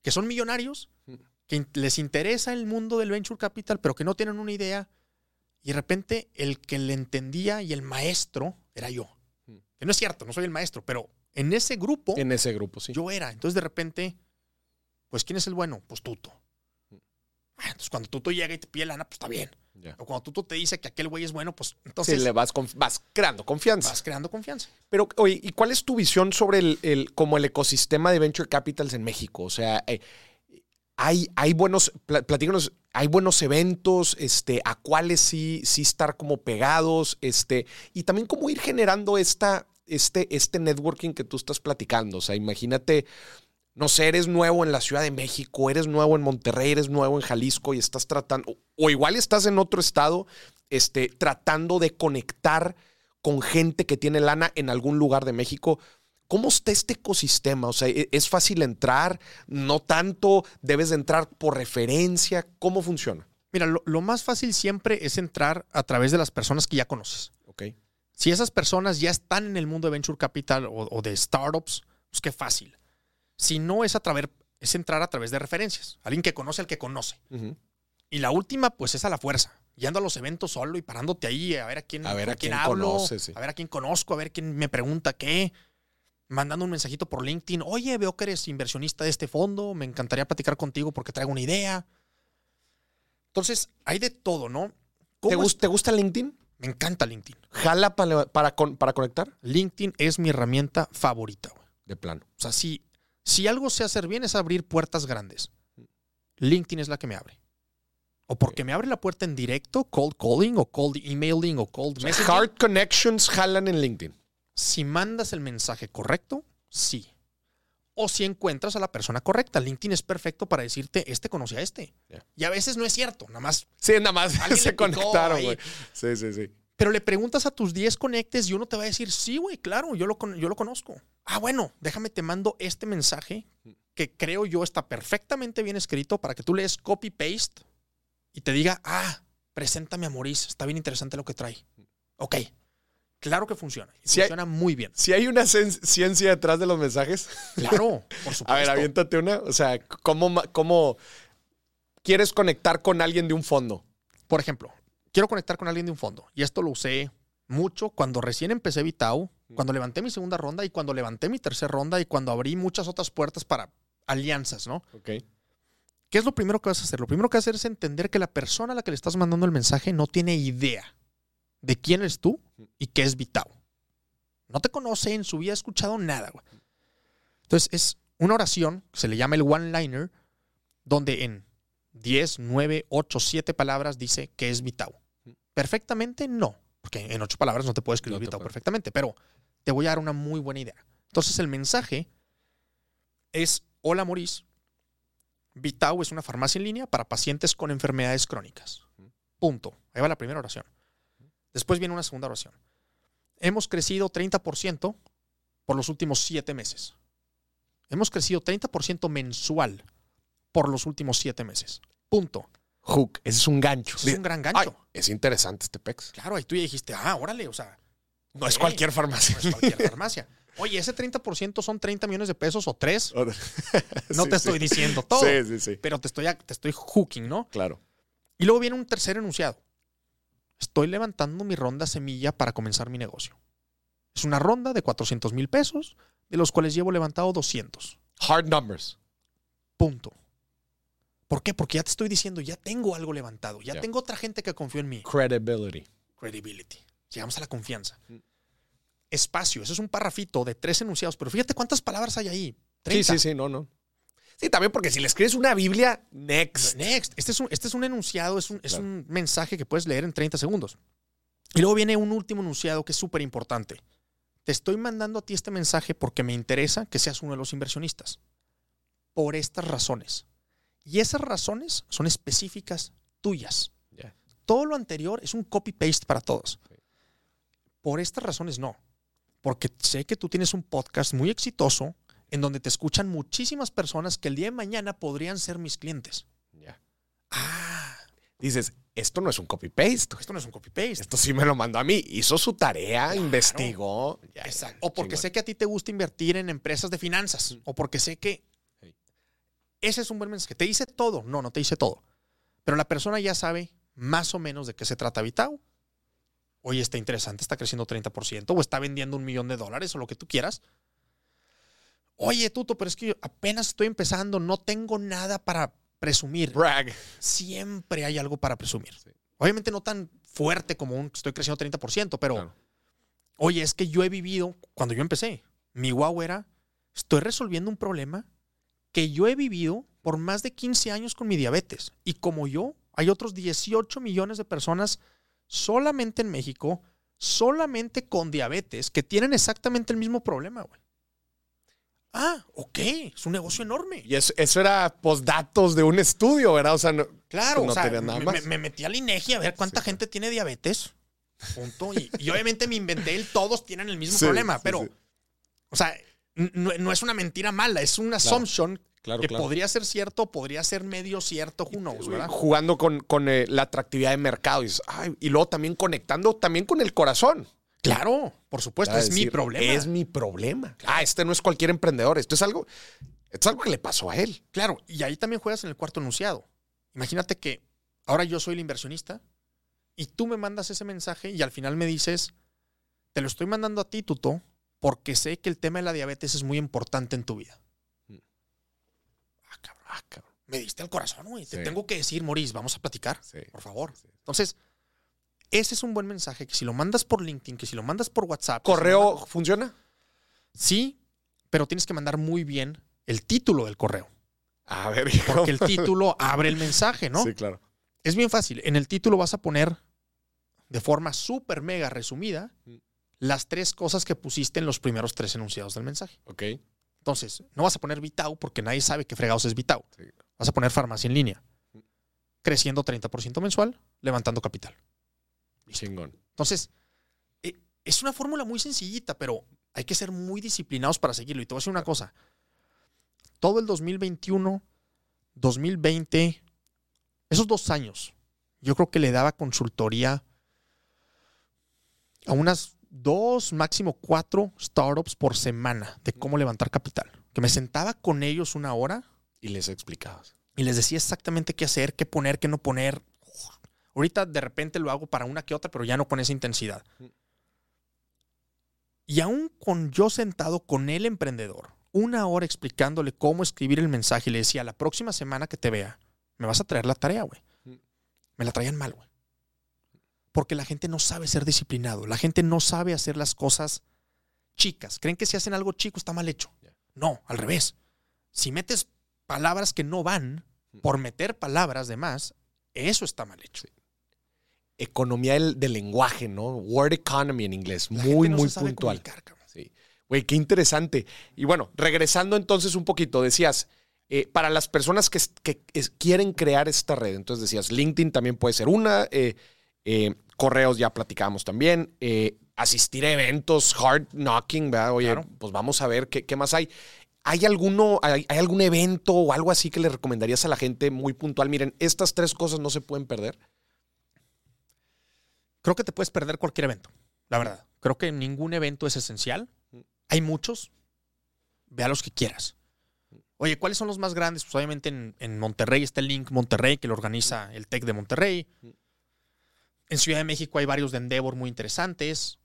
que son millonarios, que les interesa el mundo del venture capital, pero que no tienen una idea. Y de repente el que le entendía y el maestro era yo. Que no es cierto, no soy el maestro, pero en ese grupo. En ese grupo, sí. Yo era. Entonces de repente, pues ¿quién es el bueno? Pues Tuto. Entonces, cuando tú llega y te pide lana, pues está bien. O cuando tú te dice que aquel güey es bueno, pues entonces. Sí, le vas, vas creando confianza. Vas creando confianza. Pero, oye, ¿y cuál es tu visión sobre el, como el ecosistema de venture capitals en México? O sea, eh, hay, hay buenos, platícanos, hay buenos eventos, este, a cuáles sí, sí estar como pegados, este, y también cómo ir generando esta, este, este networking que tú estás platicando. O sea, imagínate no sé, eres nuevo en la Ciudad de México, eres nuevo en Monterrey, eres nuevo en Jalisco y estás tratando, o igual estás en otro estado este, tratando de conectar con gente que tiene lana en algún lugar de México. ¿Cómo está este ecosistema? O sea, ¿e-, ¿es fácil entrar? ¿No tanto? ¿Debes de entrar por referencia? ¿Cómo funciona? Mira, lo, más fácil siempre es entrar a través de las personas que ya conoces. Ok. Si esas personas ya están en el mundo de Venture Capital o, de startups, pues qué fácil. Si no, es, a través, es entrar a través de referencias. Alguien que conoce al que conoce. Y la última, pues es a la fuerza. Yendo a los eventos solo y parándote ahí a ver a quién, a ver a quién, hablo, a ver a quién conozco, a ver quién me pregunta qué. Mandando un mensajito por LinkedIn. Oye, veo que eres inversionista de este fondo. Me encantaría platicar contigo porque traigo una idea. Entonces, hay de todo, ¿no? ¿Te, ¿Te, gusta LinkedIn? Me encanta LinkedIn. ¿Jala para, para, para conectar? LinkedIn es mi herramienta favorita, güey. De plano. O sea, si, si algo sé hacer bien es abrir puertas grandes. LinkedIn es la que me abre. O porque me abre la puerta en directo, cold calling o cold emailing o cold messaging. Hard connections jalan en LinkedIn. Si mandas el mensaje correcto, sí. O si encuentras a la persona correcta. LinkedIn es perfecto para decirte, este conoce a este. Y a veces no es cierto, nada más. Sí, nada más se conectaron, güey. Sí, sí, sí. Pero le preguntas a tus 10 conectes y uno te va a decir, sí, güey, claro, yo lo, yo lo conozco. Ah, bueno, déjame te mando este mensaje que creo yo está perfectamente bien escrito para que tú lees copy-paste y te diga, ah, preséntame a Maurice, está bien interesante lo que trae. Ok, claro que funciona. funciona muy bien. Si hay una ciencia detrás de los mensajes. Claro, por supuesto. A ver, aviéntate una. O sea, ¿cómo, ¿cómo quieres conectar con alguien de un fondo? Por ejemplo, quiero conectar con alguien de un fondo. Y esto lo usé mucho cuando recién empecé Vitao, cuando levanté mi segunda ronda y cuando levanté mi tercera ronda y cuando abrí muchas otras puertas para alianzas, ¿no? Ok. ¿Qué es lo primero que vas a hacer? Lo primero que vas a hacer es entender que la persona a la que le estás mandando el mensaje no tiene idea de quién eres tú y qué es Vitao. No te conoce, en su vida ha escuchado nada. Güey. Entonces es una oración, se le llama el one-liner, donde en 10, 9, 8, 7 palabras dice que es Vitao. Perfectamente no, porque en 8 palabras no te puedo escribir Vitao perfectamente, pero te voy a dar una muy buena idea. Entonces el mensaje es, hola Maurice, Vitao es una farmacia en línea para pacientes con enfermedades crónicas. Punto. Ahí va la primera oración. Después viene una segunda oración. Hemos crecido 30% por los últimos siete meses. Hemos crecido 30% mensual por los últimos siete meses. Punto. Hook, ese es un gancho. Es un gran gancho. es interesante este PEX. Claro, ahí tú ya dijiste, ah, órale, o sea. No es cualquier farmacia. No es cualquier farmacia. Oye, ese 30% son 30 millones de pesos o 3. no te estoy diciendo todo. Sí, sí, sí. Pero te estoy, te estoy hooking, ¿no? Claro. Y luego viene un tercer enunciado. Estoy levantando mi ronda semilla para comenzar mi negocio. Es una ronda de 400 mil pesos, de los cuales llevo levantado 200. Hard numbers. Punto. ¿Por qué? Porque ya te estoy diciendo, ya tengo algo levantado, ya tengo otra gente que confió en mí. Credibility. Credibility. Llegamos a la confianza. Espacio. Eso es un parrafito de tres enunciados, pero fíjate cuántas palabras hay ahí. Sí, sí, sí, no, no. Sí, también porque si le escribes una Biblia, next. Next. Este es un, este es un enunciado, es un, es un mensaje que puedes leer en 30 segundos. Y luego viene un último enunciado que es súper importante. Te estoy mandando a ti este mensaje porque me interesa que seas uno de los inversionistas. Por estas razones. Y esas razones son específicas tuyas. Todo lo anterior es un copy-paste para todos. Por estas razones no porque sé que tú tienes un podcast muy exitoso en donde te escuchan muchísimas personas que el día de mañana podrían ser mis clientes. Ya. Ah. Dices, esto no es un copy-paste. Esto no es un copy-paste. Esto sí me lo mandó a mí. Hizo su tarea, investigó. Exacto. O porque sé que a ti te gusta invertir en empresas de finanzas. O porque sé que ese es un buen mensaje. ¿Te dice todo? No, no te dice todo. Pero la persona ya sabe más o menos de qué se trata Vitao oye, está interesante, está creciendo 30%, o está vendiendo un millón de dólares, o lo que tú quieras. Oye, Tuto, pero es que yo apenas estoy empezando, no tengo nada para presumir. Brag. Siempre hay algo para presumir. Obviamente no tan fuerte como un estoy creciendo 30%, pero oye, es que yo he vivido, cuando yo empecé, mi wow era, estoy resolviendo un problema que yo he vivido por más de 15 años con mi diabetes. Y como yo, hay otros 18 millones de personas solamente en México, solamente con diabetes, que tienen exactamente el mismo problema, güey. Ah, ok, es un negocio enorme. Y eso, era postdatos de un estudio, ¿verdad? O sea, Claro, o sea, me, metí al INEGI a ver cuánta gente tiene diabetes. Punto. Y, obviamente me inventé el todos tienen el mismo problema, pero, o sea, no, es una mentira mala, es una assumption que podría ser cierto, podría ser medio cierto, uno, ¿verdad? Jugando con, con eh, la atractividad de mercado y, y luego también conectando también con el corazón. Claro, por supuesto, es mi problema. Es mi problema. Ah, este no es cualquier emprendedor, esto es algo, esto es algo que le pasó a él. Claro, y ahí también juegas en el cuarto enunciado. Imagínate que ahora yo soy el inversionista y tú me mandas ese mensaje y al final me dices, te lo estoy mandando a ti, Tuto, porque sé que el tema de la diabetes es muy importante en tu vida. Mm. Ah, cabrón, ah, cabrón. Me diste el corazón, güey. Te tengo que decir, Maurice, vamos a platicar, por favor. Entonces, ese es un buen mensaje que si lo mandas por LinkedIn, que si lo mandas por WhatsApp. ¿Correo funciona? Sí, pero tienes que mandar muy bien el título del correo. A ver, Porque el título abre el mensaje, ¿no? Sí, claro. Es bien fácil. En el título vas a poner de forma súper mega resumida mm. Las tres cosas que pusiste en los primeros tres enunciados del mensaje. Ok. Entonces, no vas a poner Vitao porque nadie sabe qué fregados es Vitao. Vas a poner farmacia en línea. Creciendo 30% mensual, levantando capital. Chingón. Entonces, eh, es una fórmula muy sencillita, pero hay que ser muy disciplinados para seguirlo. Y te voy a decir una cosa. Todo el 2021, 2020, esos dos años, yo creo que le daba consultoría a unas dos, máximo cuatro startups por semana de cómo levantar capital. Que me sentaba con ellos una hora. Y les explicabas. Y les decía exactamente qué hacer, qué poner, qué no poner. Ahorita de repente lo hago para una que otra, pero ya no con esa intensidad. Y aún con yo sentado con el emprendedor, una hora explicándole cómo escribir el mensaje y le decía, la próxima semana que te vea, me vas a traer la tarea, güey. Me la traían mal, güey. Porque la gente no sabe ser disciplinado. La gente no sabe hacer las cosas chicas. Creen que si hacen algo chico está mal hecho. No, al revés. Si metes palabras que no van por meter palabras de más, eso está mal hecho economía del, lenguaje, ¿no? Word economy en inglés. muy, muy puntual. Sí. Güey, qué interesante. Y bueno, regresando entonces un poquito, decías, eh, para las personas que, quieren crear esta red, entonces decías, LinkedIn también puede ser una, eh, eh, correos ya platicamos también, asistir a eventos, hard knocking, ¿verdad? Oye, pues vamos a ver qué, más hay. ¿Hay, alguno, hay, hay, algún evento o algo así que le recomendarías a la gente muy puntual? Miren, estas tres cosas no se pueden perder creo que te puedes perder cualquier evento, la verdad. Creo que ningún evento es esencial. Hay muchos. Ve a los que quieras. Oye, ¿cuáles son los más grandes? Pues obviamente en, Monterrey está el Link Monterrey, que lo organiza el TEC de Monterrey. En Ciudad de México hay varios de Endeavor muy interesantes.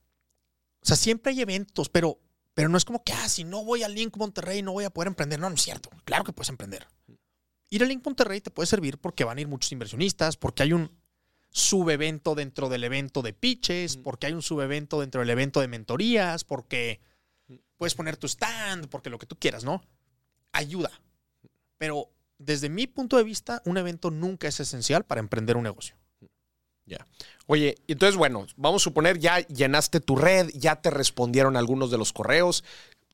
O sea, siempre hay eventos, pero, pero no es como que, ah, si no voy al Link Monterrey no voy a poder emprender. No, no es cierto. Claro que puedes emprender. Ir al Link Monterrey te puede servir porque van a ir muchos inversionistas, porque hay un, subevento dentro del evento de pitches, mm. porque hay un subevento dentro del evento de mentorías, porque puedes poner tu stand, porque lo que tú quieras, ¿no? Ayuda. Pero desde mi punto de vista, un evento nunca es esencial para emprender un negocio. Ya. Oye, entonces, bueno, vamos a suponer ya llenaste tu red, ya te respondieron algunos de los correos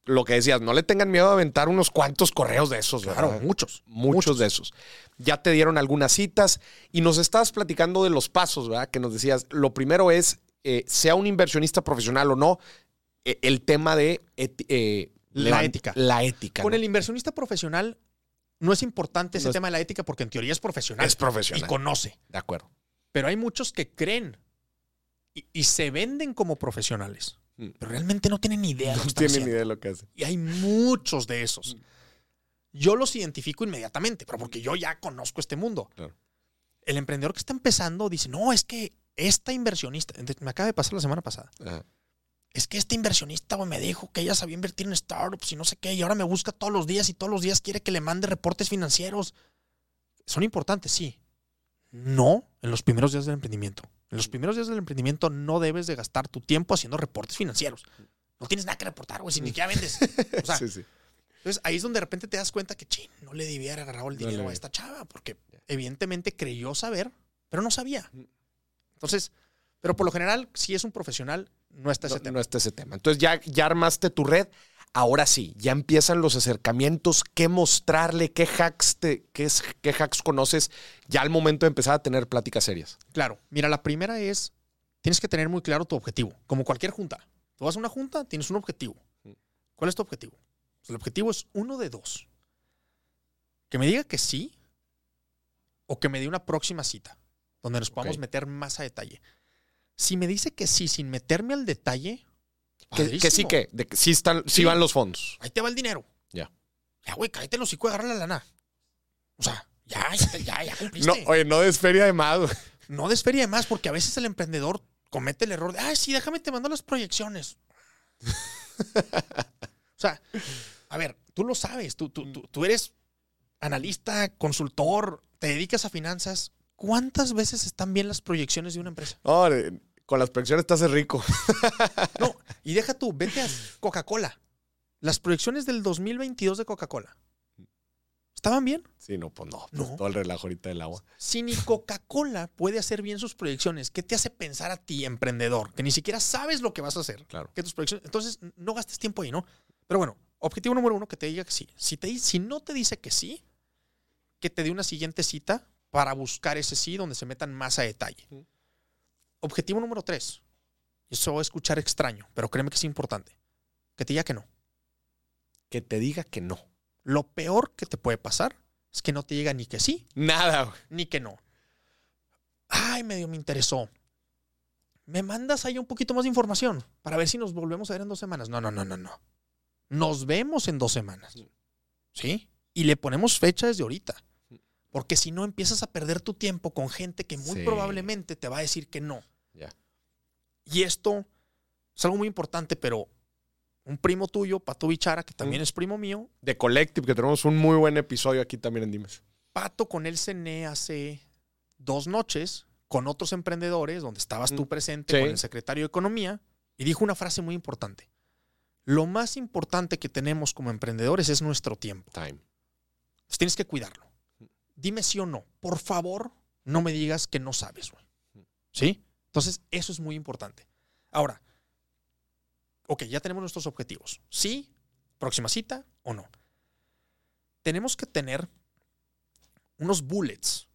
lo que decías, no le tengan miedo a aventar unos cuantos correos de esos, Claro, muchos, muchos, de esos. Ya te dieron algunas citas y nos estabas platicando de los pasos, ¿verdad? Que nos decías, lo primero es, eh, sea un inversionista profesional o no, eh, el tema de eh, la ética. La ética. Con el inversionista profesional no es importante ese tema de la ética porque en teoría es profesional. Es profesional. Y conoce. De acuerdo. Pero hay muchos que creen y se venden como profesionales. Mm. pero realmente no tienen ni idea. No tienen ni idea de lo que hacen. Y hay muchos de esos. Mm. Yo los identifico inmediatamente, pero porque yo ya conozco este mundo. El emprendedor que está empezando dice, no, es que esta inversionista, me acaba de pasar la semana pasada. Es que este inversionista me dijo que ella sabía invertir en startups y no sé qué, y ahora me busca todos los días y todos los días quiere que le mande reportes financieros. Son importantes, sí. No en los primeros días del emprendimiento. En los primeros días del emprendimiento no debes de gastar tu tiempo haciendo reportes financieros. No tienes nada que reportar, güey, si ni siquiera vendes. O sea, sí, sí. Entonces ahí es donde de repente te das cuenta que, ching, no le debía haber agarrado el dinero a esta chava, porque evidentemente creyó saber, pero no sabía. Entonces, pero por lo general, si es un profesional, no está ese tema. No está ese tema. Entonces ya, ya armaste tu red. Ahora sí, ya empiezan los acercamientos, qué mostrarle, qué hacks, te, qué, qué hacks conoces ya al momento de empezar a tener pláticas serias. Claro, mira, la primera es, tienes que tener muy claro tu objetivo, como cualquier junta. Tú vas a una junta, tienes un objetivo. ¿Cuál es tu objetivo? Pues el objetivo es uno de dos. Que me diga que sí o que me dé una próxima cita donde nos podamos meter más a detalle. Si me dice que sí sin meterme al detalle, que, sí, que, de sí, están, sí. van los fondos. Ahí te va el dinero. Ya. Ya, güey, cállate los hocico y agarra la lana. O sea, ya, ya, ya, ya cumpliste. No, oye, no des feria de más. No des feria de más, porque a veces el emprendedor comete el error de, ay, sí, déjame te mando las proyecciones. o sea, a ver, tú lo sabes, tú, tú, tú, eres analista, consultor, te dedicas a finanzas. ¿Cuántas veces están bien las proyecciones de una empresa? Con las proyecciones te haces rico. no, y deja tú, vete a Coca-Cola. Las proyecciones del 2022 de Coca-Cola. ¿Estaban bien? Sí, no, pues no, pues todo el relajo ahorita del agua. Si ni Coca-Cola puede hacer bien sus proyecciones, ¿qué te hace pensar a ti, emprendedor? Que ni siquiera sabes lo que vas a hacer. Claro. Que tus proyecciones, entonces, no gastes tiempo ahí, ¿no? Pero bueno, objetivo número uno, que te diga que sí. Si, te, si no te dice que sí, que te dé una siguiente cita para buscar ese sí donde se metan más a detalle. Objetivo número tres. Eso va a escuchar extraño, pero créeme que es importante. Que te diga que no. Que te diga que no. Lo peor que te puede pasar es que no te llega ni que sí. Nada. Ni que no. Ay, medio me interesó. ¿Me mandas ahí un poquito más de información para ver si nos volvemos a ver en dos semanas? No, no, no, no, no. Nos vemos en dos semanas. ¿Sí? Y le ponemos fecha desde ahorita. Porque si no empiezas a perder tu tiempo con gente que muy probablemente te va a decir que no. Ya. Y esto es algo muy importante, pero un primo tuyo, Pato Bichara, que también es primo mío. De Collective, que tenemos un muy buen episodio aquí también en Dimes. Pato con él cené hace dos noches con otros emprendedores, donde estabas tú mm, presente con el secretario de Economía, y dijo una frase muy importante. Lo más importante que tenemos como emprendedores es nuestro tiempo. Time. tienes que cuidarlo. Dime sí o no. Por favor, no me digas que no sabes, ¿Sí? Entonces, eso es muy importante. Ahora, ok, ya tenemos nuestros objetivos. Sí, próxima cita o no. Tenemos que tener unos bullets.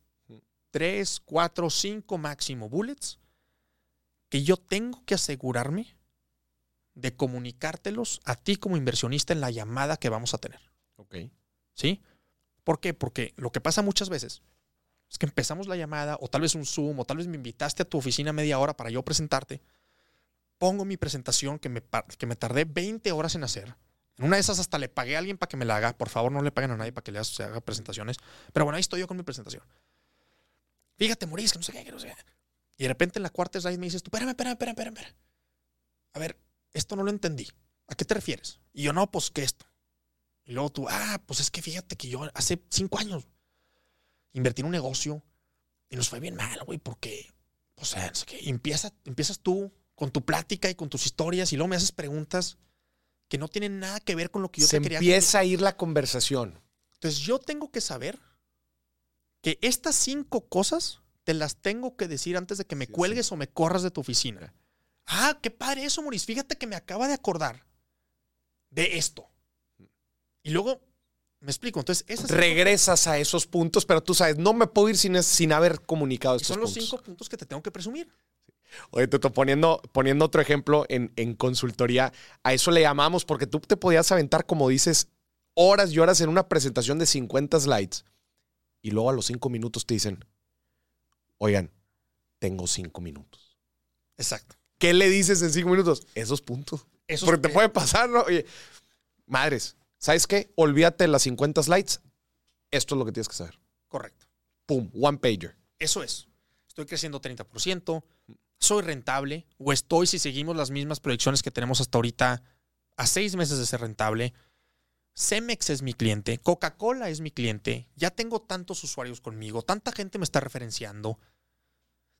Tres, cuatro, cinco máximo bullets que yo tengo que asegurarme de comunicártelos a ti como inversionista en la llamada que vamos a tener. Ok. ¿Sí? ¿Por qué? Porque lo que pasa muchas veces es que empezamos la llamada, o tal vez un Zoom, o tal vez me invitaste a tu oficina media hora para yo presentarte pongo mi presentación que me, que me tardé 20 horas en hacer. En una de esas hasta le pagué a alguien para que me la haga. Por favor, no le paguen a nadie para que le haga presentaciones. Pero bueno, ahí estoy yo con mi presentación. Fíjate, Maurice, que no sé qué, que no sé qué. Y de repente en la cuarta slide me dices tú, espérame, espérame, espérame, espérame. A ver, esto no lo entendí. ¿A qué te refieres? Y yo, no, pues que esto. Y luego tú, ah, pues es que fíjate que yo hace cinco años invertí en un negocio y nos fue bien mal, güey, porque, o sea, no sé qué. empieza, empiezas tú con tu plática y con tus historias y luego me haces preguntas que no tienen nada que ver con lo que yo Se te quería empieza a ir la conversación. Entonces yo tengo que saber que estas cinco cosas te las tengo que decir antes de que me cuelgues o me corras de tu oficina. Ah, qué padre eso, Maurice. Fíjate que me acaba de acordar de esto. Y luego, me explico. Entonces, regresas a esos puntos, pero tú sabes, no me puedo ir sin, sin haber comunicado estos Son los cinco puntos que te tengo que presumir. Oye, te poniendo, poniendo otro ejemplo en, en, consultoría, a eso le llamamos porque tú te podías aventar, como dices, horas y horas en una presentación de 50 slides y luego a los cinco minutos te dicen, oigan, tengo cinco minutos. Exacto. ¿Qué le dices en cinco minutos? Esos puntos. porque te puede pasar, ¿no? Oye, madres, ¿sabes qué? Olvídate de las 50 slides. Esto es lo que tienes que saber. Correcto. Pum, one pager. Eso es. Estoy creciendo 30%, soy rentable o estoy, si seguimos las mismas proyecciones que tenemos hasta ahorita, a seis meses de ser rentable. Cemex es mi cliente, Coca-Cola es mi cliente, ya tengo tantos usuarios conmigo, tanta gente me está referenciando.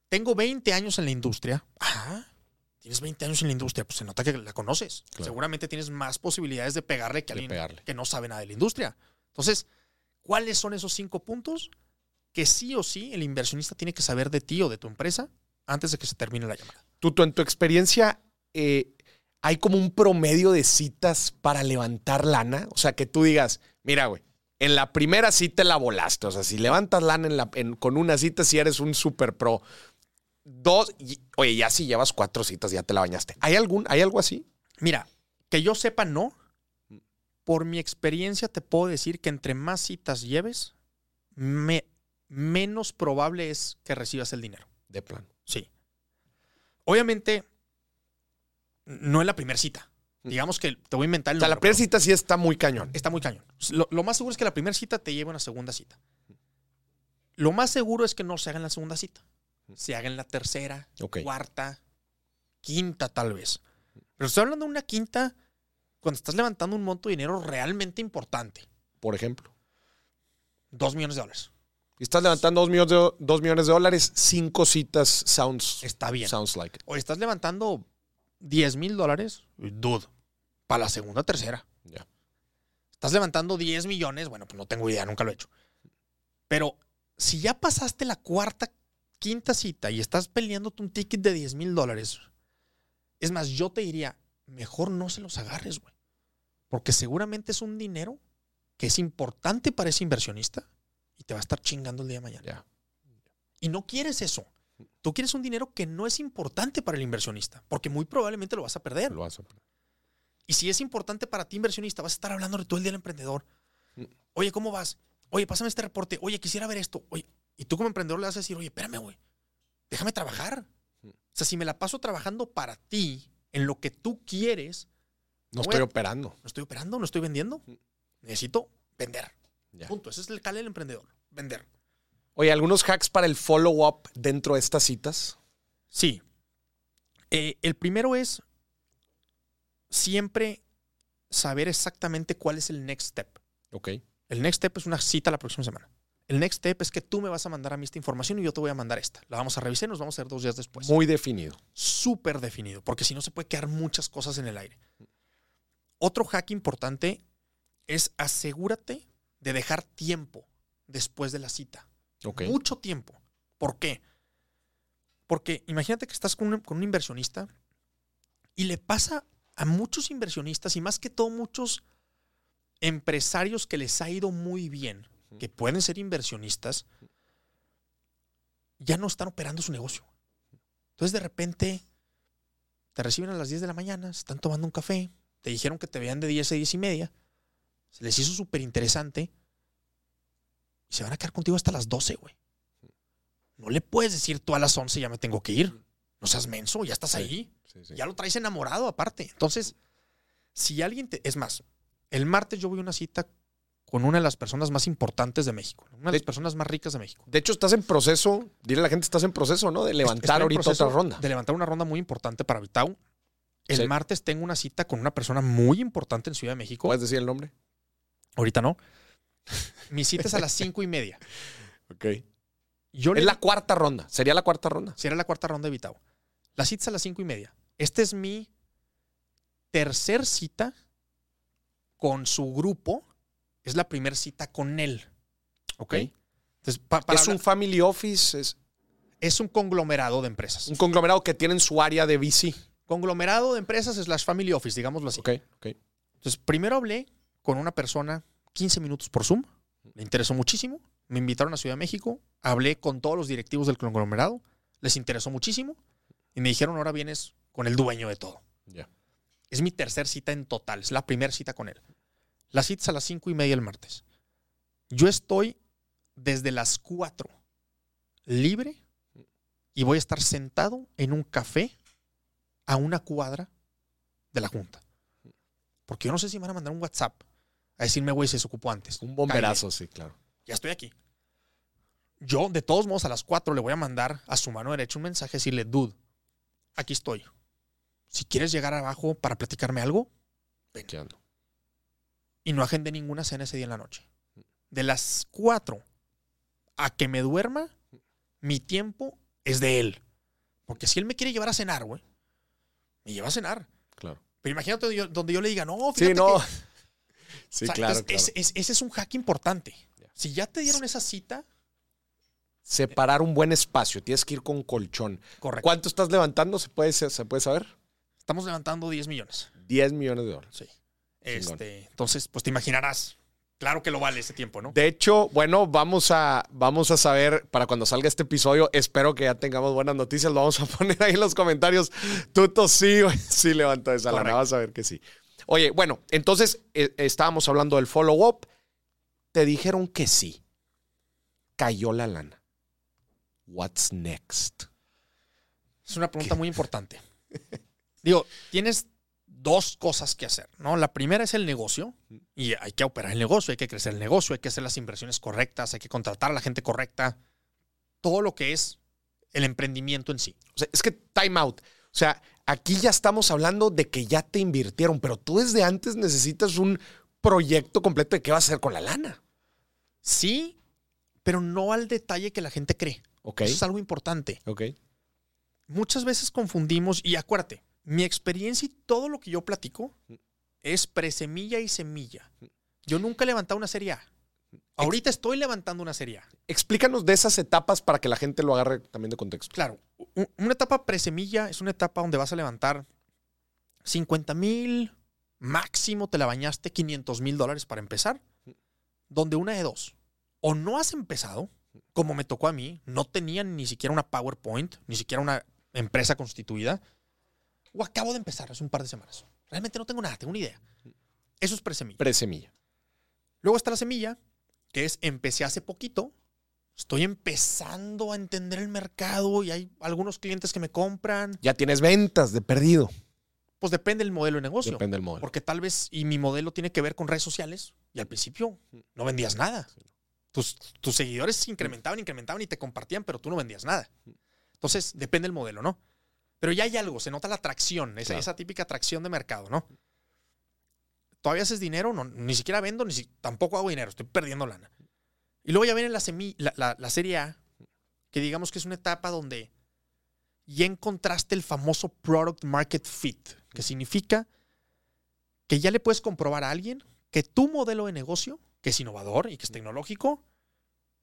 Tengo 20 años en la industria. Ah, tienes 20 años en la industria, pues se nota que la conoces. Seguramente tienes más posibilidades de pegarle que alguien que no sabe nada de la industria. Entonces, ¿cuáles son esos cinco puntos que sí o sí el inversionista tiene que saber de ti o de tu empresa antes de que se termine la llamada. Tú, en tu experiencia, eh, hay como un promedio de citas para levantar lana. O sea, que tú digas, mira, güey, en la primera cita la volaste. O sea, si levantas lana en la, con una cita, si eres un super pro. Dos, oye, ya si llevas cuatro citas, ya te la bañaste. ¿Hay, algún, ¿Hay algo así? Mira, que yo sepa, no. Por mi experiencia, te puedo decir que entre más citas lleves, menos probable es que recibas el dinero. De plan. Sí. Obviamente, no es la primera cita. Digamos que te voy a inventar el O sea, la primera cita sí está muy cañón. Está muy cañón. Lo, más seguro es que la primera cita te lleve a una segunda cita. Lo más seguro es que no se haga en la segunda cita. Se haga en la tercera, cuarta, quinta tal vez. Pero estoy hablando de una quinta cuando estás levantando un monto de dinero realmente importante. Por ejemplo. Dos millones de dólares. Y estás levantando dos millones de, dos millones de dólares, cinco citas sounds. Está bien. Sounds like O estás levantando 10 mil dólares, dude, para la segunda tercera. Ya. Estás levantando 10 millones, bueno, pues no tengo idea, nunca lo he hecho. Pero si ya pasaste la cuarta, quinta cita y estás peleándote un ticket de 10 mil dólares, es más, yo te diría, mejor no se los agarres, güey. Porque seguramente es un dinero que es importante para ese inversionista y te va a estar chingando el día de mañana. Y no quieres eso. Tú quieres un dinero que no es importante para el inversionista, porque muy probablemente lo vas a perder. Lo vas a perder. Y si es importante para ti, inversionista, vas a estar hablando de todo el día al emprendedor. Mm. Oye, ¿cómo vas? Oye, pásame este reporte. Oye, quisiera ver esto. Oye, y tú como emprendedor le vas a decir, oye, espérame, güey. Déjame trabajar. Mm. O sea, si me la paso trabajando para ti, en lo que tú quieres. No estoy operando. No estoy operando, no estoy vendiendo. Mm. Necesito vender. Punto. Ese es el cale del emprendedor. Vender. Oye, ¿algunos hacks para el follow-up dentro de estas citas? Sí. Eh, el primero es siempre saber exactamente cuál es el next step. Ok. El next step es una cita la próxima semana. El next step es que tú me vas a mandar a mí esta información y yo te voy a mandar esta. La vamos a revisar y nos vamos a hacer dos días después. Muy definido. Súper definido, porque si no se puede quedar muchas cosas en el aire. Otro hack importante es asegúrate de dejar tiempo después de la cita. Mucho tiempo. ¿Por qué? Porque imagínate que estás con un, inversionista y le pasa a muchos inversionistas y más que todo muchos empresarios que les ha ido muy bien, que pueden ser inversionistas, ya no están operando su negocio. Entonces de repente te reciben a las 10 de la mañana, están tomando un café, te dijeron que te vean de 10 a 10 y media, se les hizo súper interesante y se van a quedar contigo hasta las 12, güey. No le puedes decir tú a las 11 ya me tengo que ir. No seas menso, ya estás ahí. Ya lo traes enamorado aparte. Entonces, si alguien te... Es más, el martes yo voy a una cita con una de las personas más importantes de México, una de las personas más ricas de México. De hecho, estás en proceso, dile a la gente, estás en proceso, ¿no? De levantar ahorita otra ronda. De levantar una ronda muy importante para Vitao. El martes tengo una cita con una persona muy importante en Ciudad de México. ¿Puedes decir el nombre? Ahorita no. Mi cita es a las cinco y media. Ok. Yo es la cuarta ronda. ¿Sería la cuarta ronda? Sería la cuarta ronda de Vitao. La cita es a las cinco y media. Esta es mi tercer cita con su grupo. Es la primera cita con él. ¿Ok? Entonces, ¿Es un family office? Es... es un conglomerado de empresas. Un conglomerado que tienen su área de VC. Conglomerado de empresas es slash family office, digámoslo así. Ok, ok. Entonces, primero hablé con una persona 15 minutos por Zoom. Me interesó muchísimo. Me invitaron a Ciudad de México. Hablé con todos los directivos del conglomerado. Les interesó muchísimo. Y me dijeron, ahora vienes con el dueño de todo. Ya. Es mi tercer cita en total. Es la primera cita con él. La cita es a las cinco y media el martes. Yo estoy desde las 4 libre y voy a estar sentado en un café a una cuadra de la junta. Porque yo no sé si me van a mandar un WhatsApp a decirme, güey, se ocupó antes. Un bomberazo, sí, claro. Ya estoy aquí. Yo, de todos modos, a las 4 le voy a mandar a su mano derecha un mensaje, decirle, dude, aquí estoy. Si quieres llegar abajo para platicarme algo, ven. Y no agende ninguna cena ese día en la noche. De las 4 a que me duerma, mi tiempo es de él. Porque si él me quiere llevar a cenar, güey, me lleva a cenar. Claro. Pero imagínate donde yo, le diga, no, fíjate sí, no. Sí, claro, ese es un hack importante. Si ya te dieron esa cita. Separar un buen espacio. Tienes que ir con colchón. Correcto. ¿Cuánto estás levantando? ¿Se puede, se puede saber? Estamos levantando 10 millones. 10 millones de dólares. Sí. Este, entonces, pues te imaginarás. Claro que lo vale ese tiempo, ¿no? De hecho, bueno, vamos a, vamos a saber para cuando salga este episodio. Espero que ya tengamos buenas noticias. Lo vamos a poner ahí en los comentarios. Tuto sí, sí levantó esa lana. Vas a ver que sí. Oye, bueno, entonces eh, estábamos hablando del follow-up. Te dijeron que sí. Cayó la lana. What's next? Es una pregunta muy importante. Digo, tienes dos cosas que hacer, ¿no? La primera es el negocio y hay que operar el negocio, hay que crecer el negocio, hay que hacer las inversiones correctas, hay que contratar a la gente correcta, todo lo que es el emprendimiento en sí. O sea, es que time out. O sea, aquí ya estamos hablando de que ya te invirtieron, pero tú desde antes necesitas un proyecto completo de qué vas a hacer con la lana. Sí, pero no al detalle que la gente cree. Okay. Eso es algo importante. Ok. Muchas veces confundimos, y acuérdate, mi experiencia y todo lo que yo platico es presemilla y semilla. Yo nunca he levantado una serie A. Ahorita estoy levantando una serie A. Explícanos de esas etapas para que la gente lo agarre también de contexto. Claro, una etapa presemilla es una etapa donde vas a levantar 50 mil, máximo te la bañaste 500 mil dólares para empezar, donde una de dos, o no has empezado, como me tocó a mí, no tenían ni siquiera una PowerPoint, ni siquiera una empresa constituida, o acabo de empezar hace un par de semanas. Realmente no tengo nada, tengo una idea. Eso es presemilla. Presemilla. Luego está la semilla, que es empecé hace poquito, estoy empezando a entender el mercado y hay algunos clientes que me compran. Ya tienes ventas de perdido. Pues depende del modelo de negocio. Depende del modelo. Porque tal vez, y mi modelo tiene que ver con redes sociales, y al principio no vendías nada. Tus, tus seguidores se incrementaban, incrementaban y te compartían, pero tú no vendías nada. Entonces, depende del modelo, ¿no? Pero ya hay algo, se nota la atracción, esa, esa típica atracción de mercado, ¿no? ¿Todavía haces dinero? No, ni siquiera vendo, ni tampoco hago dinero, estoy perdiendo lana. Y luego ya viene la, la, la, serie A, que digamos que es una etapa donde ya encontraste el famoso product market fit, que significa que ya le puedes comprobar a alguien que tu modelo de negocio, que es innovador y que es tecnológico,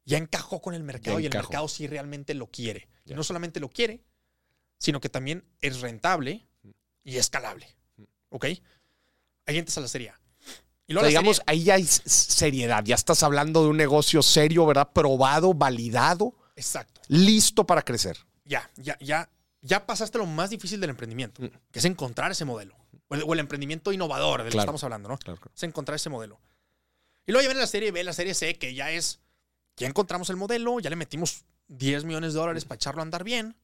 ya encajó con el mercado y el mercado sí realmente lo quiere. Y no solamente lo quiere, sino que también es rentable y escalable. ¿Ok? Ahí entras a la serie Y luego digamos, ahí ya hay seriedad. Ya estás hablando de un negocio serio, ¿verdad? Probado, validado. Exacto. Listo para crecer. Ya, ya, ya. Ya pasaste lo más difícil del emprendimiento, mm. que es encontrar ese modelo. O el, emprendimiento innovador del que estamos hablando, ¿no? Claro, Es encontrar ese modelo. Y luego ya viene la serie B, la serie C, que ya es. Ya encontramos el modelo, ya le metimos 10 millones de dólares para echarlo a andar bien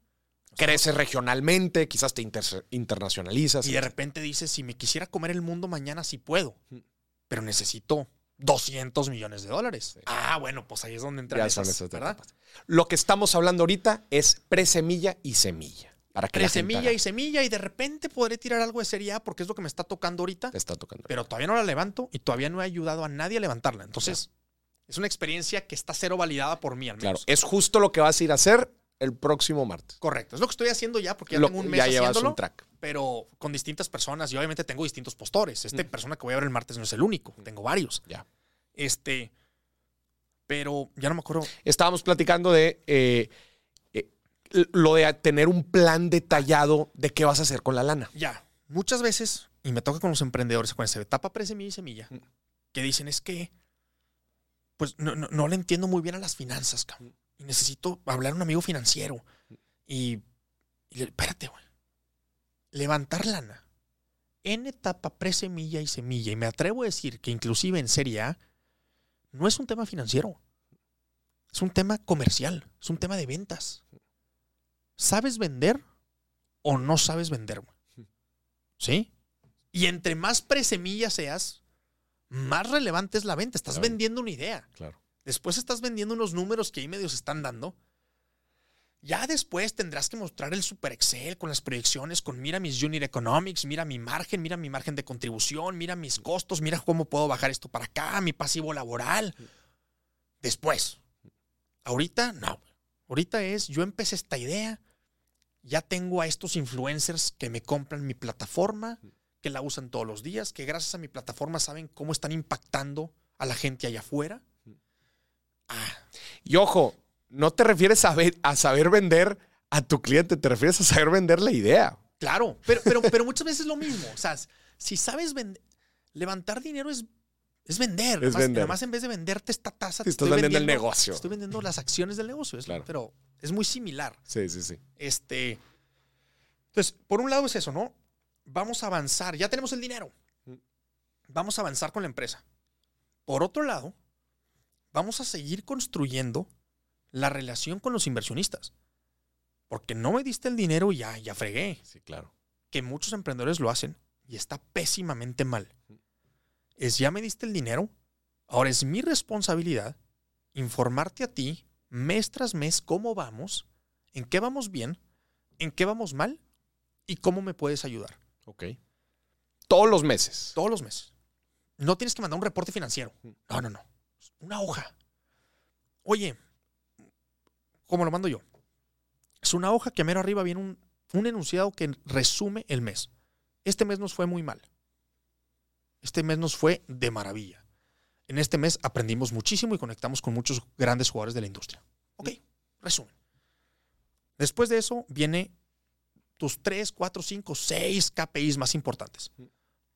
creces regionalmente, quizás te internacionalizas. Y de repente dices, si me quisiera comer el mundo mañana, sí puedo, pero necesito 200 millones de dólares. Ah, bueno, pues ahí es donde entran esas, ¿verdad? Lo que estamos hablando ahorita es presemilla y semilla. Para que Presemilla y semilla y de repente podré tirar algo de serie A porque es lo que me está tocando ahorita. Te está tocando. Pero todavía no la levanto y todavía no he ayudado a nadie a levantarla. Entonces, es una experiencia que está cero validada por mí al menos. Claro, es justo lo que vas a ir a hacer el próximo martes. Correcto. Es lo que estoy haciendo ya porque ya tengo un mes ya haciéndolo. Un track. Pero con distintas personas y obviamente tengo distintos postores. Esta mm. persona que voy a ver el martes no es el único. Mm. Tengo varios. Ya. Este. Pero ya no me acuerdo. Estábamos platicando de eh, eh, lo de tener un plan detallado de qué vas a hacer con la lana. Ya. Muchas veces, y me toca con los emprendedores con esa etapa pre-semilla y semilla, mm. que dicen es que pues no, no, le entiendo muy bien a las finanzas, cabrón y necesito hablar a un amigo financiero. Y, espérate, güey. Levantar lana en etapa pre-semilla y semilla, y me atrevo a decir que inclusive en Serie A, no es un tema financiero. Es un tema comercial, es un tema de ventas. ¿Sabes vender o no sabes vender? Güey? ¿Sí? Y entre más pre-semilla seas, más relevante es la venta. Estás vendiendo una idea. Claro. Después estás vendiendo unos números que ahí medios están dando. Ya después tendrás que mostrar el Super Excel con las proyecciones, con mira mis unit economics, mira mi margen, mira mi margen de contribución, mira mis costos, mira cómo puedo bajar esto para acá, mi pasivo laboral. Después. Ahorita, no. Ahorita es, yo empecé esta idea, ya tengo a estos influencers que me compran mi plataforma, que la usan todos los días, que gracias a mi plataforma saben cómo están impactando a la gente allá afuera. Y ojo, no te refieres a, a saber vender a tu cliente, te refieres a saber vender la idea. Claro, pero, pero, pero muchas veces es lo mismo. O sea, si sabes vender, levantar dinero es, es vender. Es vender. Además, en vez de venderte esta tasa, te, estás vendiendo, el negocio. estoy vendiendo las acciones del negocio. claro. Pero es muy similar. Sí, sí, sí. Este. Entonces, por un lado es eso, ¿no? Vamos a avanzar. Ya tenemos el dinero. Mm. Vamos a avanzar con la empresa. Por otro lado, vamos a seguir construyendo la relación con los inversionistas. Porque no me diste el dinero y ya, ya fregué. Sí, claro. Que muchos emprendedores lo hacen y está pésimamente mal. Es ya me diste el dinero, ahora es mi responsabilidad informarte a ti mes tras mes cómo vamos, en qué vamos bien, en qué vamos mal y cómo me puedes ayudar. Ok. Todos los meses. Todos los meses. No tienes que mandar un reporte financiero. No, no, no. Una hoja. Oye, ¿cómo lo mando yo? Es una hoja que a mero arriba viene un, un enunciado que resume el mes. Este mes nos fue muy mal. Este mes nos fue de maravilla. En este mes aprendimos muchísimo y conectamos con muchos grandes jugadores de la industria. Ok, resumen. Después de eso viene tus 3, 4, 5, 6 KPIs más importantes.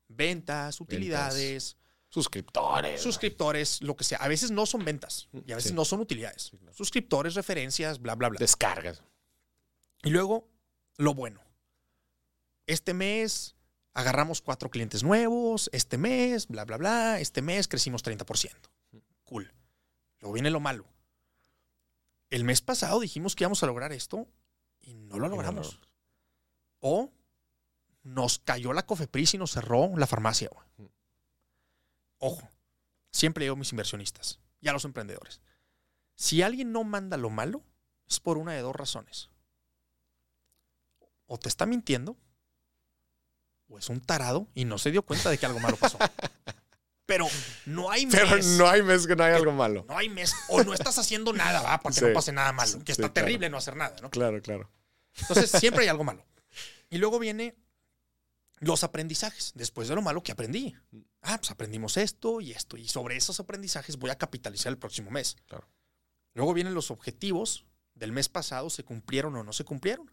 Ventas, utilidades. Suscriptores. Suscriptores, lo que sea. A veces no son ventas y a veces no son utilidades. Suscriptores, referencias, bla, bla, bla. Descargas. Y luego, lo bueno. Este mes agarramos cuatro clientes nuevos, este mes, bla, bla, bla, este mes crecimos 30%. Cool. Luego viene lo malo. El mes pasado dijimos que íbamos a lograr esto y no lo logramos. O nos cayó la Cofepris y nos cerró la farmacia. Ojo, siempre digo a mis inversionistas y a los emprendedores. Si alguien no manda lo malo, es por una de dos razones. O te está mintiendo, o es un tarado y no se dio cuenta de que algo malo pasó. Pero no hay mes. Pero no hay mes que no hay algo malo. No hay mes. O no estás haciendo nada, ¿va? Para que no pase nada malo. Que está terrible no hacer nada, ¿no? Claro, claro. Entonces siempre hay algo malo. Y luego viene los aprendizajes. Después de lo malo que aprendí. Ah, pues aprendimos esto y esto. Y sobre esos aprendizajes voy a capitalizar el próximo mes. Claro. Luego vienen los objetivos del mes pasado, ¿se cumplieron o no se cumplieron?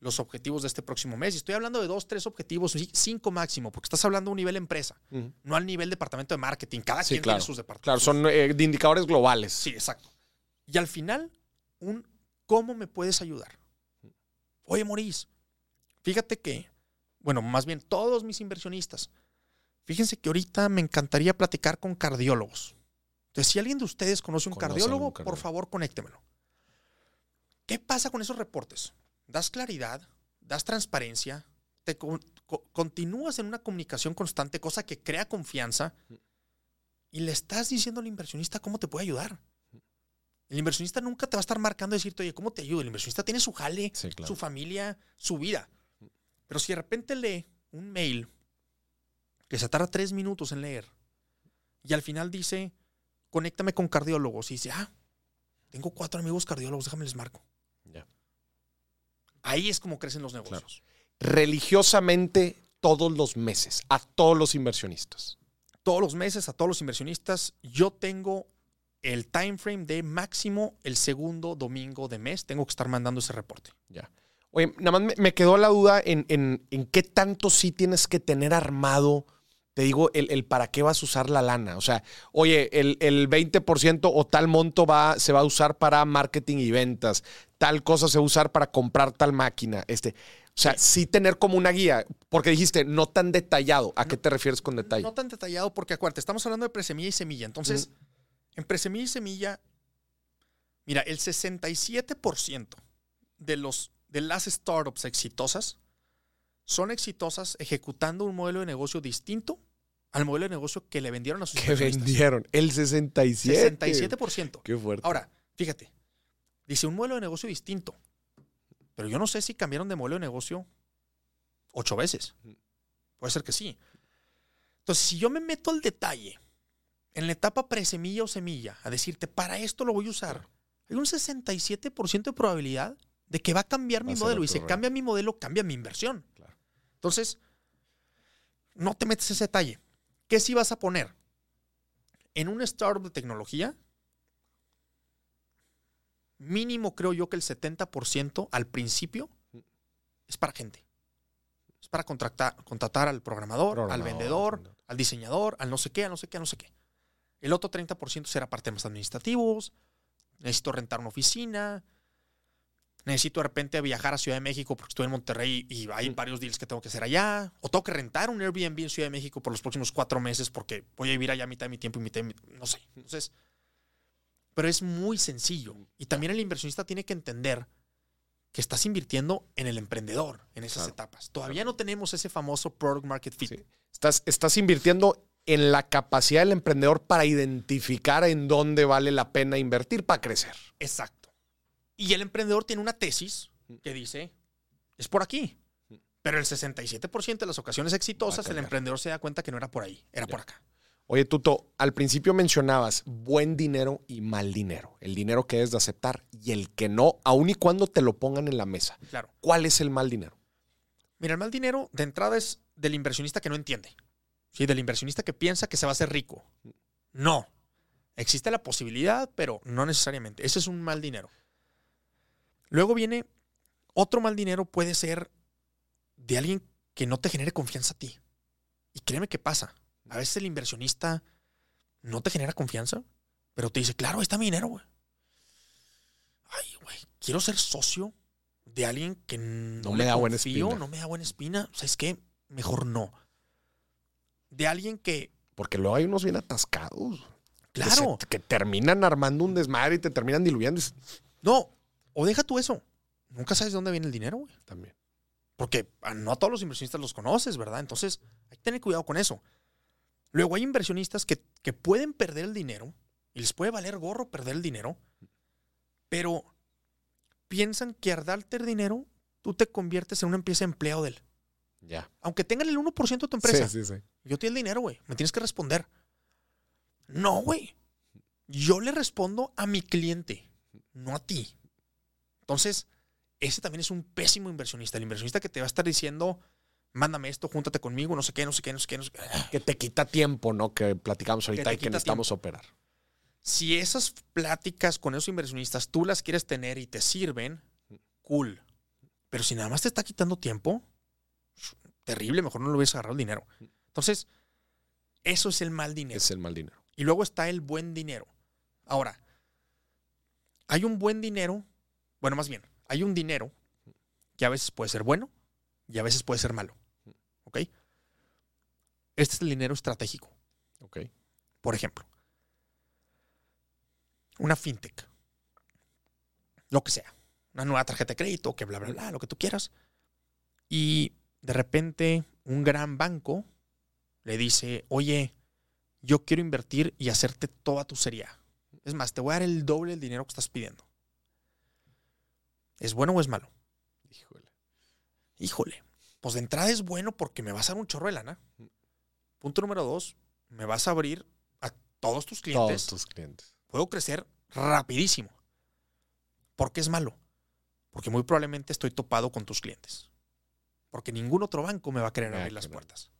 los objetivos de este próximo mes. Y estoy hablando de dos, tres objetivos, cinco máximo, porque estás hablando de un nivel empresa, no al nivel departamento de marketing. Cada quien tiene sus departamentos. Claro, son eh, de indicadores globales. Sí, exacto. Y al final, un ¿cómo me puedes ayudar? Oye, Maurice, fíjate que, bueno, más bien todos mis inversionistas, fíjense que ahorita me encantaría platicar con cardiólogos. Entonces, si alguien de ustedes conoce un, cardiólogo, un cardiólogo, por favor, conéctemelo. ¿Qué pasa con esos reportes? das claridad, das transparencia, te continúas en una comunicación constante, cosa que crea confianza, y le estás diciendo al inversionista cómo te puede ayudar. El inversionista nunca te va a estar marcando y decirte, oye, ¿cómo te ayudo? El inversionista tiene su jale, su familia, su vida. Pero si de repente lee un mail que se tarda tres minutos en leer y al final dice, conéctame con cardiólogos y dice, ah, tengo cuatro amigos cardiólogos, déjame les marco. Ahí es como crecen los negocios. Religiosamente todos los meses, a todos los inversionistas. Todos los meses, a todos los inversionistas. Yo tengo el time frame de máximo el segundo domingo de mes. Tengo que estar mandando ese reporte. Ya. Oye, nada más me, quedó la duda en, en, qué tanto sí tienes que tener armado te digo, el, para qué vas a usar la lana. O sea, oye, el, el 20% o tal monto va, se va a usar para marketing y ventas, tal cosa se va a usar para comprar tal máquina. Este, o sea, sí. tener como una guía, porque dijiste no tan detallado. ¿A qué te refieres con detalle? No tan detallado, porque acuérdate, estamos hablando de presemilla y semilla. Entonces, en presemilla y semilla, mira, el 67% de, los, de las startups exitosas son exitosas ejecutando un modelo de negocio distinto al modelo de negocio que le vendieron a sus Que vendieron el 67. 67%. Qué fuerte. Ahora, fíjate, dice un modelo de negocio distinto. Pero yo no sé si cambiaron de modelo de negocio ocho veces. Puede ser que sí. Entonces, si yo me meto al detalle en la etapa presemilla o semilla, a decirte, para esto lo voy a usar, hay un 67% de probabilidad de que va a cambiar mi modelo. Y si cambia mi modelo, cambia mi inversión. Entonces, no te metes ese detalle. ¿Qué sí vas a poner? En un startup de tecnología, mínimo creo yo que el 70% al principio es para gente. Es para contratar, contratar al programador, al vendedor, al diseñador, al no sé qué, al no sé qué, al no sé qué. El otro 30% será parte más administrativos. Necesito rentar una oficina. Necesito de repente viajar a Ciudad de México porque estoy en Monterrey y hay mm. varios deals que tengo que hacer allá. O tengo que rentar un Airbnb en Ciudad de México por los próximos cuatro meses porque voy a vivir allá mitad de mi tiempo y mitad de mi, No sé. Entonces, pero es muy sencillo. Y también el inversionista tiene que entender que estás invirtiendo en el emprendedor en esas etapas. Todavía no tenemos ese famoso product market fit. Estás, estás invirtiendo en la capacidad del emprendedor para identificar en dónde vale la pena invertir para crecer. Exacto. Y el emprendedor tiene una tesis que dice, es por aquí. Pero el 67% de las ocasiones exitosas, el emprendedor se da cuenta que no era por ahí, era por acá. Oye, Tuto, al principio mencionabas buen dinero y mal dinero. El dinero que es de aceptar y el que no, aun y cuando te lo pongan en la mesa. Claro. ¿Cuál es el mal dinero? Mira, el mal dinero de entrada es del inversionista que no entiende. ¿sí? Del inversionista que piensa que se va a hacer rico. No. Existe la posibilidad, pero no necesariamente. Ese es un mal dinero. Luego viene otro mal dinero, puede ser de alguien que no te genere confianza a ti. Y créeme que pasa. A veces el inversionista no te genera confianza, pero te dice, claro, ahí está mi dinero, güey. Ay, güey, quiero ser socio de alguien que no, me da buena espina. No me da buena espina. ¿Sabes qué? Mejor no. De alguien que... Porque luego hay unos bien atascados. Claro. Que, terminan armando un desmadre y te terminan diluyendo. No, o deja tú eso. Nunca sabes de dónde viene el dinero, güey. También. Porque no a todos los inversionistas los conoces, ¿verdad? Entonces, hay que tener cuidado con eso. Luego hay inversionistas que, pueden perder el dinero y les puede valer gorro perder el dinero, pero piensan que al darte el dinero, tú te conviertes en una empresa empleado de él. Ya. Aunque tengan el 1% de tu empresa. Sí, sí, sí. Yo te el dinero, güey. Me tienes que responder. No, güey. Yo le respondo a mi cliente, no a ti. Entonces, ese también es un pésimo inversionista. El inversionista que te va a estar diciendo, mándame esto, júntate conmigo, no sé qué, no sé qué, no sé qué. Que te quita tiempo, ¿no? Que platicamos ahorita y que necesitamos operar. Si esas pláticas con esos inversionistas tú las quieres tener y te sirven, cool. Pero si nada más te está quitando tiempo, terrible, mejor no lo hubieras agarrado el dinero. Entonces, eso es el mal dinero. Es el mal dinero. Y luego está el buen dinero. Ahora, hay un buen dinero, bueno, más bien, hay un dinero que a veces puede ser bueno y a veces puede ser malo. ¿Ok? Este es el dinero estratégico. Ok. Por ejemplo, una fintech. Lo que sea. Una nueva tarjeta de crédito, que bla, bla, bla, lo que tú quieras. Y de repente un gran banco le dice, oye, yo quiero invertir y hacerte toda tu serie. Es más, te voy a dar el doble del dinero que estás pidiendo. ¿Es bueno o es malo? Híjole. Híjole. Pues de entrada es bueno porque me vas a dar un chorro de lana. Punto número dos, me vas a abrir a todos tus clientes. Todos tus clientes. Puedo crecer rapidísimo. ¿Por qué es malo? Porque muy probablemente estoy topado con tus clientes. Porque ningún otro banco me va a querer abrir las puertas.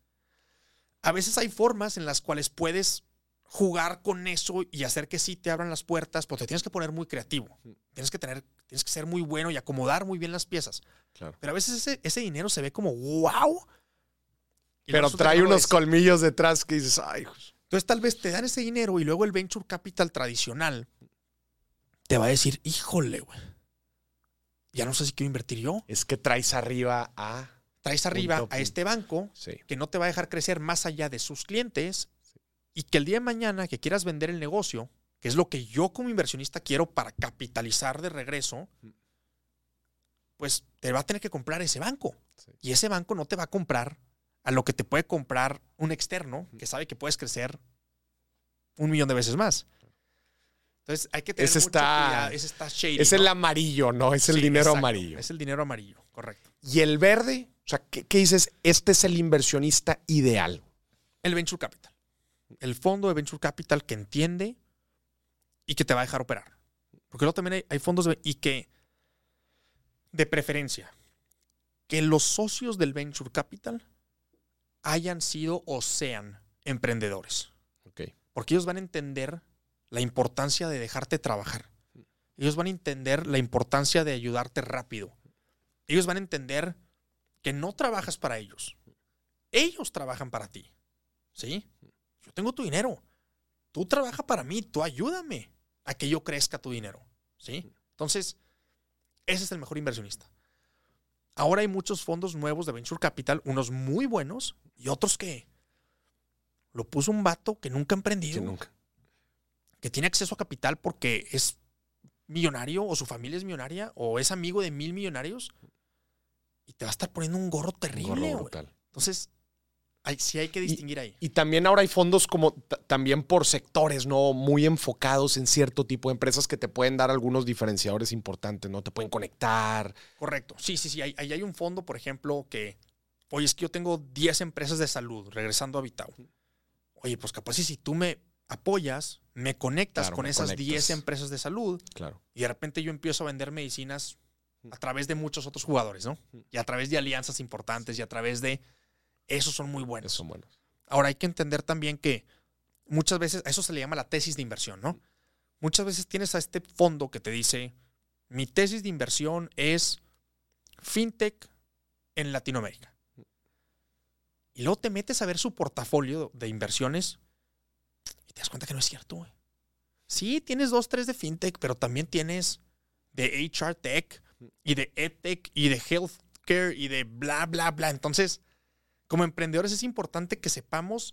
A veces hay formas en las cuales puedes jugar con eso y hacer que sí te abran las puertas, pero te tienes que poner muy creativo. Tienes que tener, tienes que ser muy bueno y acomodar muy bien las piezas. Claro. Pero a veces ese, dinero se ve como wow. Pero trae unos colmillos detrás que dices, ay. Entonces tal vez te dan ese dinero y luego el venture capital tradicional te va a decir, híjole, güey. Ya no sé si quiero invertir yo. Es que traes arriba a... Traes arriba a este banco que no te va a dejar crecer más allá de sus clientes y que el día de mañana que quieras vender el negocio, que es lo que yo como inversionista quiero para capitalizar de regreso, pues te va a tener que comprar ese banco. Y ese banco no te va a comprar a lo que te puede comprar un externo que sabe que puedes crecer un millón de veces más. Entonces hay que tener ese está, Ese está Es el amarillo, ¿no? Es el dinero amarillo. Es el dinero amarillo, correcto. ¿Y el verde? O sea, ¿qué, ¿qué, dices? Este es el inversionista ideal. El venture capital el fondo de venture capital que entiende y que te va a dejar operar. Porque luego también hay, fondos y que, de preferencia, que los socios del venture capital hayan sido o sean emprendedores. Porque ellos van a entender la importancia de dejarte trabajar. Ellos van a entender la importancia de ayudarte rápido. Ellos van a entender que no trabajas para ellos. Ellos trabajan para ti. ¿Sí? Yo tengo tu dinero. Tú trabajas para mí, tú ayúdame a que yo crezca tu dinero. ¿Sí? Entonces, ese es el mejor inversionista. Ahora hay muchos fondos nuevos de Venture Capital, unos muy buenos y otros que lo puso un vato que nunca ha emprendido. nunca. Que tiene acceso a capital porque es millonario o su familia es millonaria o es amigo de mil millonarios y te va a estar poniendo un gorro terrible. Entonces, sí hay que distinguir ahí. Y también ahora hay fondos como también por sectores, ¿no? Muy enfocados en cierto tipo de empresas que te pueden dar algunos diferenciadores importantes, ¿no? Te pueden conectar. Correcto. Sí, sí, sí. Ahí hay, hay, un fondo, por ejemplo, que, oye, es que yo tengo 10 empresas de salud, regresando a Vitao. Oye, pues capaz si tú me apoyas, me conectas con esas 10 empresas de salud. Claro. Y de repente yo empiezo a vender medicinas a través de muchos otros jugadores, ¿no? Y a través de alianzas importantes y a través de esos son muy buenos. son buenos. Ahora hay que entender también que muchas veces, a eso se le llama la tesis de inversión, ¿no? Muchas veces tienes a este fondo que te dice, mi tesis de inversión es fintech en Latinoamérica. Y luego te metes a ver su portafolio de inversiones y te das cuenta que no es cierto, güey. Sí, tienes dos, tres de fintech, pero también tienes de HR tech y de edtech y de healthcare y de bla, bla, bla. Entonces, como emprendedores es importante que sepamos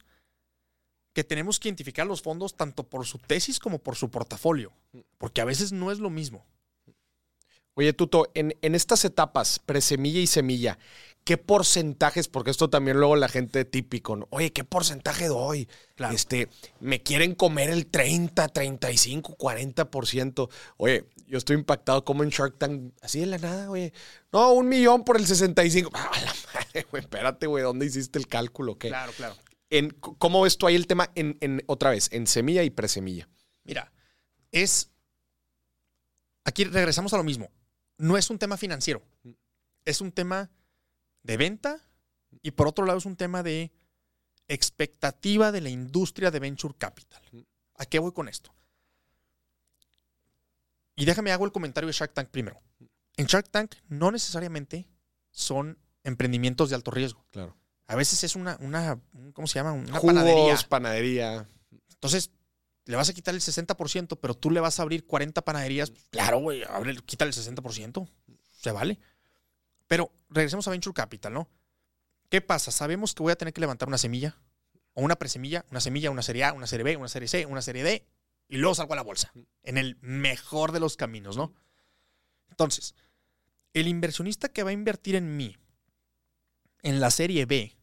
que tenemos que identificar los fondos tanto por su tesis como por su portafolio, porque a veces no es lo mismo. Oye, Tuto, en, estas etapas, presemilla y semilla, ¿qué porcentajes? Porque esto también luego la gente típico, oye, ¿qué porcentaje doy? Este, me quieren comer el 30, 35, 40%. Oye, yo estoy impactado como en Shark Tank, así de la nada, oye. No, un millón por el 65. Ah, la madre, güey, espérate, güey, ¿dónde hiciste el cálculo? ¿Qué? Claro, claro. En, ¿Cómo ves tú ahí el tema en, en, otra vez, en semilla y presemilla? Mira, es... Aquí regresamos a lo mismo no es un tema financiero, es un tema de venta y por otro lado es un tema de expectativa de la industria de venture capital. ¿A qué voy con esto? Y déjame hago el comentario de Shark Tank primero. En Shark Tank no necesariamente son emprendimientos de alto riesgo. Claro. A veces es una, una ¿cómo se llama? Una panadería. panadería. Entonces, le vas a quitar el 60%, pero tú le vas a abrir 40 panaderías. Claro, güey, quítale el 60%. Se vale. Pero regresemos a Venture Capital, ¿no? ¿Qué pasa? Sabemos que voy a tener que levantar una semilla, o una presemilla, una semilla, una serie A, una serie B, una serie C, una serie D, y luego salgo a la bolsa. En el mejor de los caminos, ¿no? Entonces, el inversionista que va a invertir en mí, en la serie B,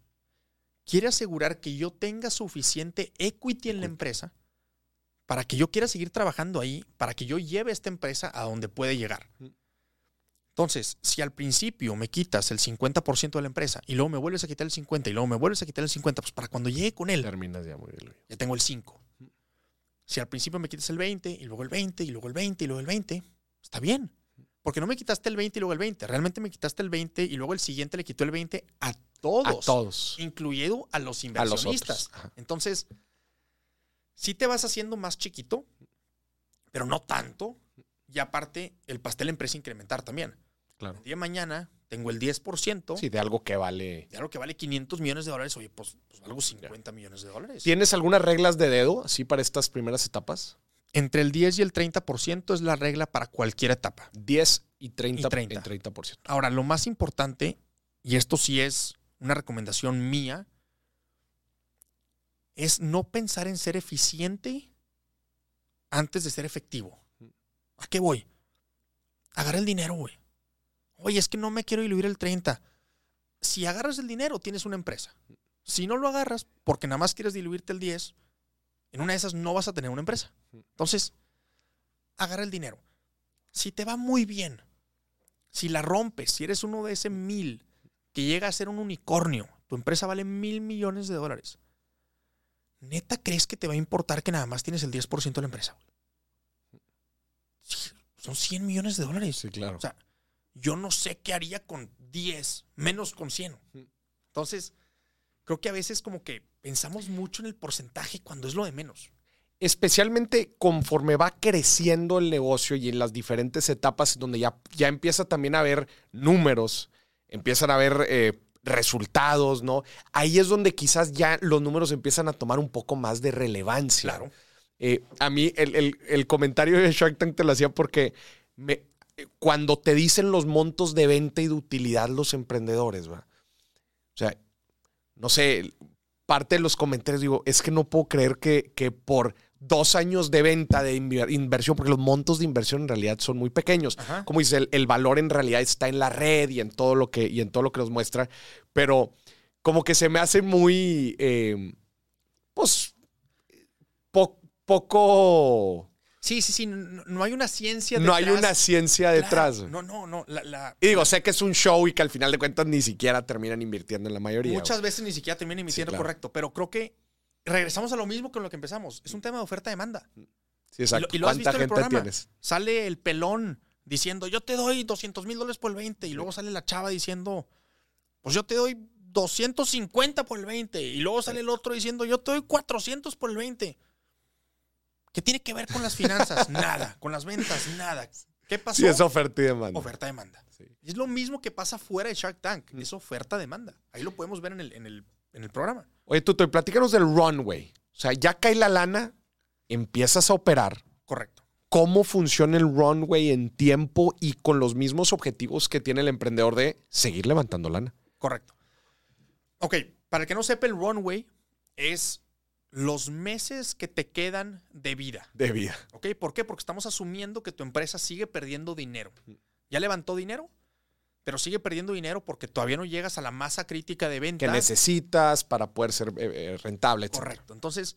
quiere asegurar que yo tenga suficiente equity en la empresa para que yo quiera seguir trabajando ahí, para que yo lleve esta empresa a donde puede llegar. Entonces, si al principio me quitas el 50% de la empresa y luego me vuelves a quitar el 50% y luego me vuelves a quitar el 50%, pues para cuando llegue con él, terminas ya muy bien. Ya tengo el 5%. Si al principio me quitas el 20% y luego el 20% y luego el 20% y luego el 20%, está bien. Porque no me quitaste el 20 y luego el 20. Realmente me quitaste el 20 y luego el siguiente le quitó el 20 a todos. A todos. Incluido a los inversionistas. Entonces, si te vas haciendo más chiquito, pero no tanto. Y aparte, el pastel empresa incrementar también. Claro. El día de mañana tengo el 10%. Sí, de algo que vale. De algo que vale 500 millones de dólares. Oye, pues, pues algo 50 millones de dólares. ¿Tienes algunas reglas de dedo así para estas primeras etapas? Entre el 10 y el 30% es la regla para cualquier etapa. 10 y 30, y 30. 30%. Ahora, lo más importante, y esto sí es una recomendación mía, es no pensar en ser eficiente antes de ser efectivo. ¿A qué voy? Agarra el dinero, güey. Oye, es que no me quiero diluir el 30. Si agarras el dinero, tienes una empresa. Si no lo agarras porque nada más quieres diluirte el 10, en una de esas no vas a tener una empresa. Entonces, agarra el dinero. Si te va muy bien, si la rompes, si eres uno de ese mil que llega a ser un unicornio, tu empresa vale mil millones de dólares. ¿neta crees que te va a importar que nada más tienes el 10% de la empresa? Son 100 millones de dólares. Sí, claro. O sea, yo no sé qué haría con 10, menos con 100. Entonces, creo que a veces como que pensamos mucho en el porcentaje cuando es lo de menos. Especialmente conforme va creciendo el negocio y en las diferentes etapas donde ya, ya empieza también a haber números empiezan a ver eh, resultados, ¿no? Ahí es donde quizás ya los números empiezan a tomar un poco más de relevancia. Claro. Eh, a mí el, comentario de Shark Tank te lo hacía porque me, cuando te dicen los montos de venta y de utilidad los emprendedores, ¿va? O sea, no sé, parte de los comentarios digo, es que no puedo creer que, que por dos años de venta de inversión, porque los montos de inversión en realidad son muy pequeños. Como dice, el, valor en realidad está en la red y en todo lo que, y en todo lo que nos muestra, pero como que se me hace muy, eh, pues, poco... Sí, sí, sí, no, hay una ciencia detrás. No hay una ciencia detrás. no, no, no. y digo, sé que es un show y que al final de cuentas ni siquiera terminan invirtiendo en la mayoría. Muchas veces ni siquiera terminan invirtiendo correcto, pero creo que regresamos a lo mismo con lo que empezamos. Es un tema de oferta-demanda. Sí, exacto. Y lo, has visto en el programa. Sale el pelón diciendo, yo te doy 200 mil dólares por el 20. Y luego sale la chava diciendo, pues yo te doy 250 por el 20. Y luego sale el otro diciendo, yo te doy 400 por el 20. ¿Qué tiene que ver con las finanzas? nada. Con las ventas, nada. ¿Qué pasó? Sí, es oferta y demanda. Oferta-demanda. Es lo mismo que pasa fuera de Shark Tank. Es oferta-demanda. Ahí lo podemos ver en el, en el, en el programa. Oye, Tuto, platícanos del runway. O sea, ya cae la lana, empiezas a operar. Correcto. ¿Cómo funciona el runway en tiempo y con los mismos objetivos que tiene el emprendedor de seguir levantando lana? Correcto. Ok, para el que no sepa, el runway es los meses que te quedan de vida. De vida. ¿Ok? ¿Por qué? Porque estamos asumiendo que tu empresa sigue perdiendo dinero. ¿Ya levantó dinero? pero sigue perdiendo dinero porque todavía no llegas a la masa crítica de venta. Que necesitas para poder ser eh, eh, rentable. Correcto. Entonces,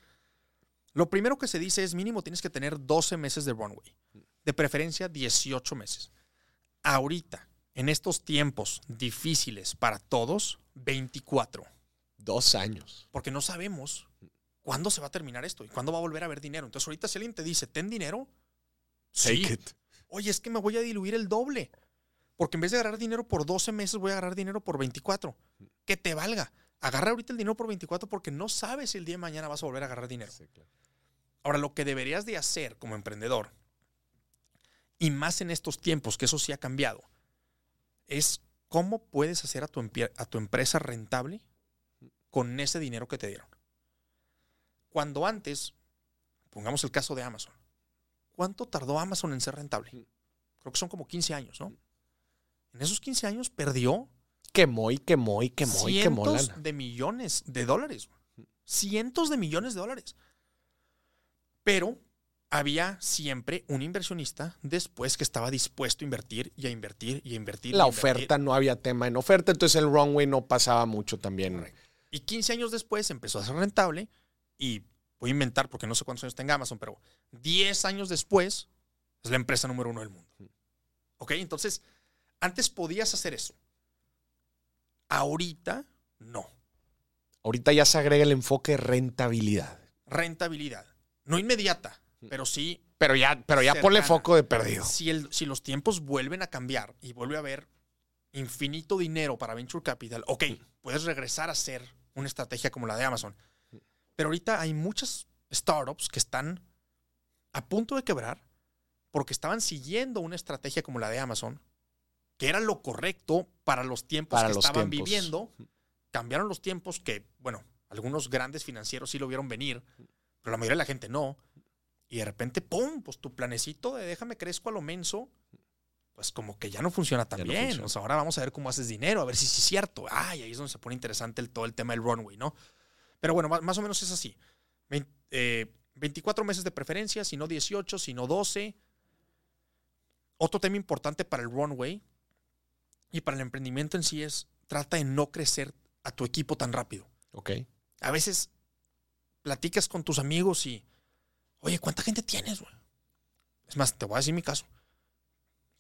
lo primero que se dice es mínimo tienes que tener 12 meses de runway. De preferencia 18 meses. Ahorita, en estos tiempos difíciles para todos, 24. Dos años. Porque no sabemos cuándo se va a terminar esto y cuándo va a volver a haber dinero. Entonces, ahorita si alguien te dice, ten dinero, Take It. Oye, es que me voy a diluir el doble. Porque en vez de agarrar dinero por 12 meses, voy a agarrar dinero por 24. Que te valga. Agarra ahorita el dinero por 24 porque no sabes si el día de mañana vas a volver a agarrar dinero. Ahora, lo que deberías de hacer como emprendedor, y más en estos tiempos, que eso sí ha cambiado, es cómo puedes hacer a tu, a tu empresa rentable con ese dinero que te dieron. Cuando antes, pongamos el caso de Amazon, ¿cuánto tardó Amazon en ser rentable? Creo que son como 15 años, ¿no? En esos 15 años perdió. Quemó y quemó y quemó y quemó. Cientos de millones de dólares. Cientos de millones de dólares. Pero había siempre un inversionista después que estaba dispuesto a invertir y a invertir y a invertir. La oferta no había tema en oferta, entonces el runway no pasaba mucho también. Y 15 años después empezó a ser rentable y voy a inventar porque no sé cuántos años tenga Amazon, pero 10 años después es la empresa número uno del mundo. ¿Ok? Entonces, antes podías hacer eso. Ahorita no. Ahorita ya se agrega el enfoque rentabilidad. Rentabilidad. No inmediata, pero sí. Pero ya, pero ya ponle foco de perdido. Si, el, si los tiempos vuelven a cambiar y vuelve a haber infinito dinero para Venture Capital, ok, puedes regresar a hacer una estrategia como la de Amazon. Pero ahorita hay muchas startups que están a punto de quebrar porque estaban siguiendo una estrategia como la de Amazon, que era lo correcto para los tiempos que estaban viviendo. Cambiaron los tiempos que, bueno, algunos grandes financieros sí lo vieron venir, pero la mayoría de la gente no. Y de repente, ¡pum! Pues tu planecito de déjame crezco a lo menso, pues como que ya no funciona tan bien. O sea, ahora vamos a ver cómo haces dinero, a ver si es cierto. Ay, ahí es donde se pone interesante el, todo el tema del runway, ¿no? Pero bueno, más, o menos es así. 24 eh, meses de preferencia, si no 18, si no 12. Otro tema importante para el runway y para el emprendimiento en sí es, trata de no crecer a tu equipo tan rápido. Ok. A veces platicas con tus amigos y, oye, ¿cuánta gente tienes, güey? Es más, te voy a decir mi caso.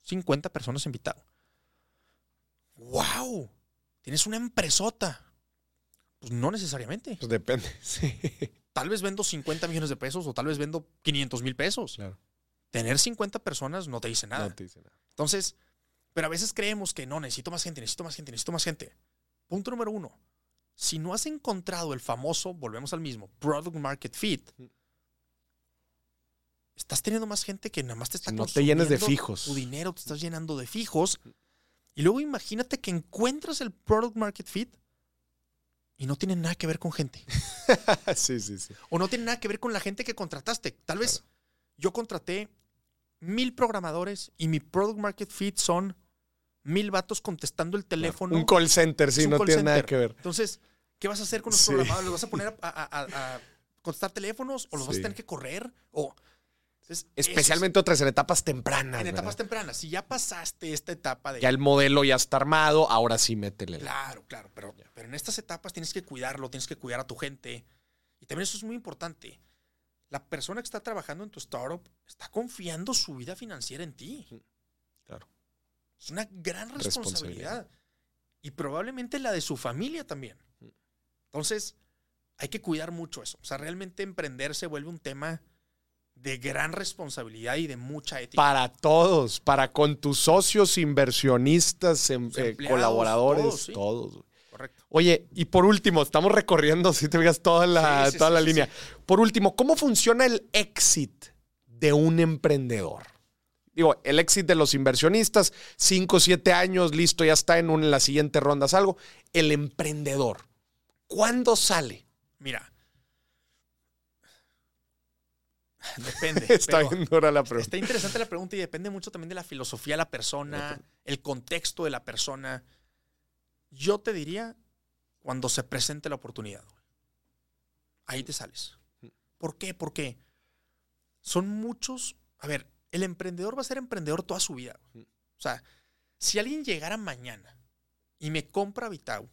50 personas invitadas. ¡Wow! Tienes una empresota. Pues no necesariamente. Pues depende, sí. Tal vez vendo 50 millones de pesos o tal vez vendo 500 mil pesos. Claro. Tener 50 personas no te dice nada. No te dice nada. Entonces, pero a veces creemos que no, necesito más gente, necesito más gente, necesito más gente. Punto número uno. Si no has encontrado el famoso, volvemos al mismo, product market fit, estás teniendo más gente que nada más te está no te llenes de fijos. Tu dinero te estás llenando de fijos Y luego imagínate que encuentras el product market fit y no tiene nada que ver con gente. sí, sí, sí. O no tiene nada que ver con la gente que contrataste. Tal vez yo contraté mil programadores y mi product market fit son mil vatos contestando el teléfono. Un call center, sí, no tiene nada que ver. Entonces, ¿qué vas a hacer con los programadores? ¿Los vas a poner a, contestar teléfonos o los vas a tener que correr? O Especialmente otras en etapas tempranas. En etapas tempranas. Si ya pasaste esta etapa de. Ya el modelo ya está armado, ahora sí métele. Claro, claro. Pero, pero en estas etapas tienes que cuidarlo, tienes que cuidar a tu gente. Y también eso es muy importante. La persona que está trabajando en tu startup está confiando su vida financiera en ti. Claro. Es una gran responsabilidad. Y probablemente la de su familia también. Entonces, hay que cuidar mucho eso. O sea, realmente emprender se vuelve un tema de gran responsabilidad y de mucha ética. Para todos, para con tus socios, inversionistas, em, eh, colaboradores, todos. Correcto. Oye, y por último, estamos recorriendo, si te veas toda la, toda la línea. Por último, ¿cómo funciona el exit de un emprendedor? Digo, el exit de los inversionistas, 5 o 7 años, listo, ya está en, una, en la siguiente ronda, algo. El emprendedor, ¿cuándo sale? Mira, Depende. está bien dura la pregunta. Está interesante la pregunta y depende mucho también de la filosofía de la persona, el contexto de la persona. Yo te diría cuando se presente la oportunidad. Ahí te sales. ¿Por qué? Porque son muchos. A ver, el emprendedor va a ser emprendedor toda su vida. O sea, si alguien llegara mañana y me compra Vitao,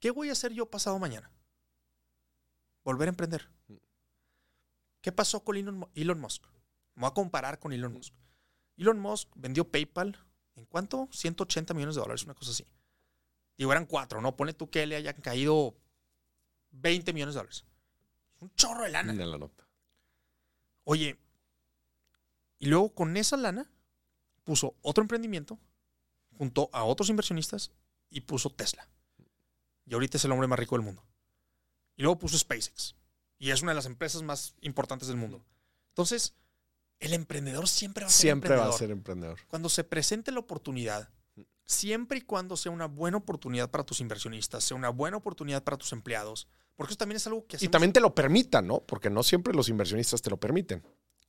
¿qué voy a hacer yo pasado mañana? Volver a emprender. ¿Qué pasó con Elon Musk? Me voy a comparar con Elon Musk. Elon Musk vendió PayPal en cuánto? 180 millones de dólares, una cosa así. Digo, eran cuatro, ¿no? Pone tú que le hayan caído 20 millones de dólares. Un chorro de lana. la nota. Oye, y luego con esa lana puso otro emprendimiento, juntó a otros inversionistas y puso Tesla. Y ahorita es el hombre más rico del mundo. Y luego puso SpaceX. Y es una de las empresas más importantes del mundo. Entonces, el emprendedor siempre va a ser siempre emprendedor. va a ser emprendedor. Cuando se presente la oportunidad, siempre y cuando sea una buena oportunidad para tus inversionistas, sea una buena oportunidad para tus empleados, porque eso también es algo que hacemos. Y también te lo permitan, ¿no? Porque no siempre los inversionistas te lo permiten.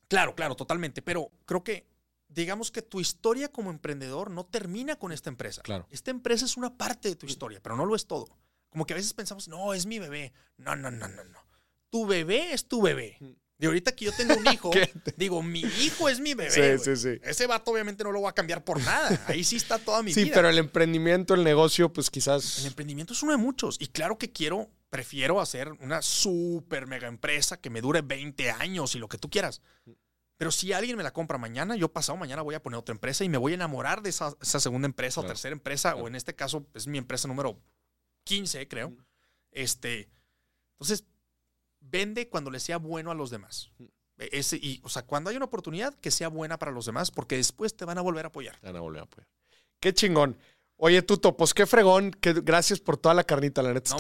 Claro, claro, totalmente. Pero creo que, digamos que tu historia como emprendedor no termina con esta empresa. Claro. Esta empresa es una parte de tu historia, pero no lo es todo. Como que a veces pensamos, no, es mi bebé. No, no, no, no, no tu bebé es tu bebé. De ahorita que yo tengo un hijo, digo, mi hijo es mi bebé. Sí, sí, sí. Ese vato obviamente no lo voy a cambiar por nada. Ahí sí está toda mi vida. Sí, pero el emprendimiento, el negocio, pues quizás. El emprendimiento es uno de muchos. Y claro que quiero, prefiero hacer una súper mega empresa que me dure 20 años y lo que tú quieras. Pero si alguien me la compra mañana, yo pasado mañana voy a poner otra empresa y me voy a enamorar de esa, segunda empresa o tercera empresa, o en este caso es mi empresa número 15, creo. Este, entonces, vende cuando le sea bueno a los demás. E, ese, y, o sea, cuando hay una oportunidad, que sea buena para los demás, porque después te van a volver a apoyar. Te van a volver a apoyar. Qué chingón. Oye, Tuto, pues qué fregón. gracias por toda la carnita, la neta.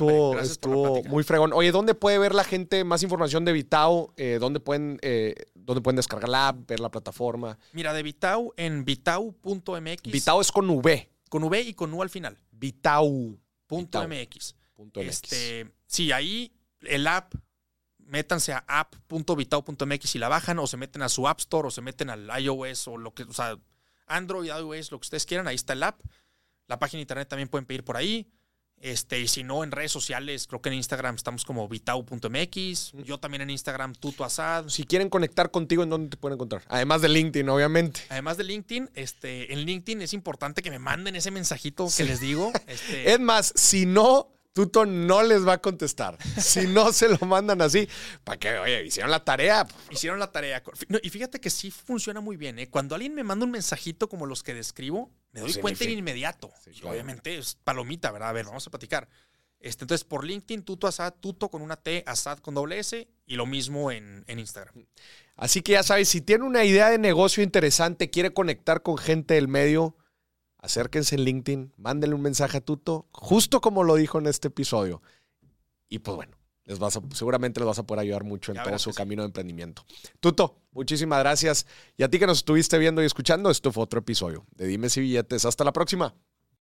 estuvo, muy fregón. Oye, ¿dónde puede ver la gente más información de Vitao? Eh, ¿dónde, pueden, eh, ¿Dónde pueden descargar la app, ver la plataforma? Mira, de Vitao en vitao.mx. Vitao es con V. Con V y con U al final. Vitao.mx. Este, sí, ahí el app métanse a app.vitao.mx y la bajan, o se meten a su App Store, o se meten al iOS, o lo que, o sea, Android, iOS, lo que ustedes quieran, ahí está el app. La página de internet también pueden pedir por ahí. Este, y si no, en redes sociales, creo que en Instagram estamos como vitao.mx. Yo también en Instagram, Tuto Asad. Si quieren conectar contigo, ¿en dónde te pueden encontrar? Además de LinkedIn, obviamente. Además de LinkedIn, este, en LinkedIn es importante que me manden ese mensajito que les digo. Este, es más, si no, Tuto no les va a contestar. Si no se lo mandan así, para que, oye, hicieron la tarea. Hicieron la tarea. y fíjate que sí funciona muy bien. ¿eh? Cuando alguien me manda un mensajito como los que describo, me doy cuenta en inmediato. Obviamente es palomita, ¿verdad? A ver, vamos a platicar. Este, entonces, por LinkedIn, Tuto Asad, Tuto con una T, Asad con doble S, y lo mismo en, en Instagram. Así que ya sabes, si tiene una idea de negocio interesante, quiere conectar con gente del medio, acérquense en LinkedIn, mándenle un mensaje a Tuto, justo como lo dijo en este episodio. Y pues bueno, les vas a, seguramente les vas a poder ayudar mucho en todo su camino de emprendimiento. Tuto, muchísimas gracias. Y a ti que nos estuviste viendo y escuchando, esto fue otro episodio de Dime si billetes. Hasta la próxima.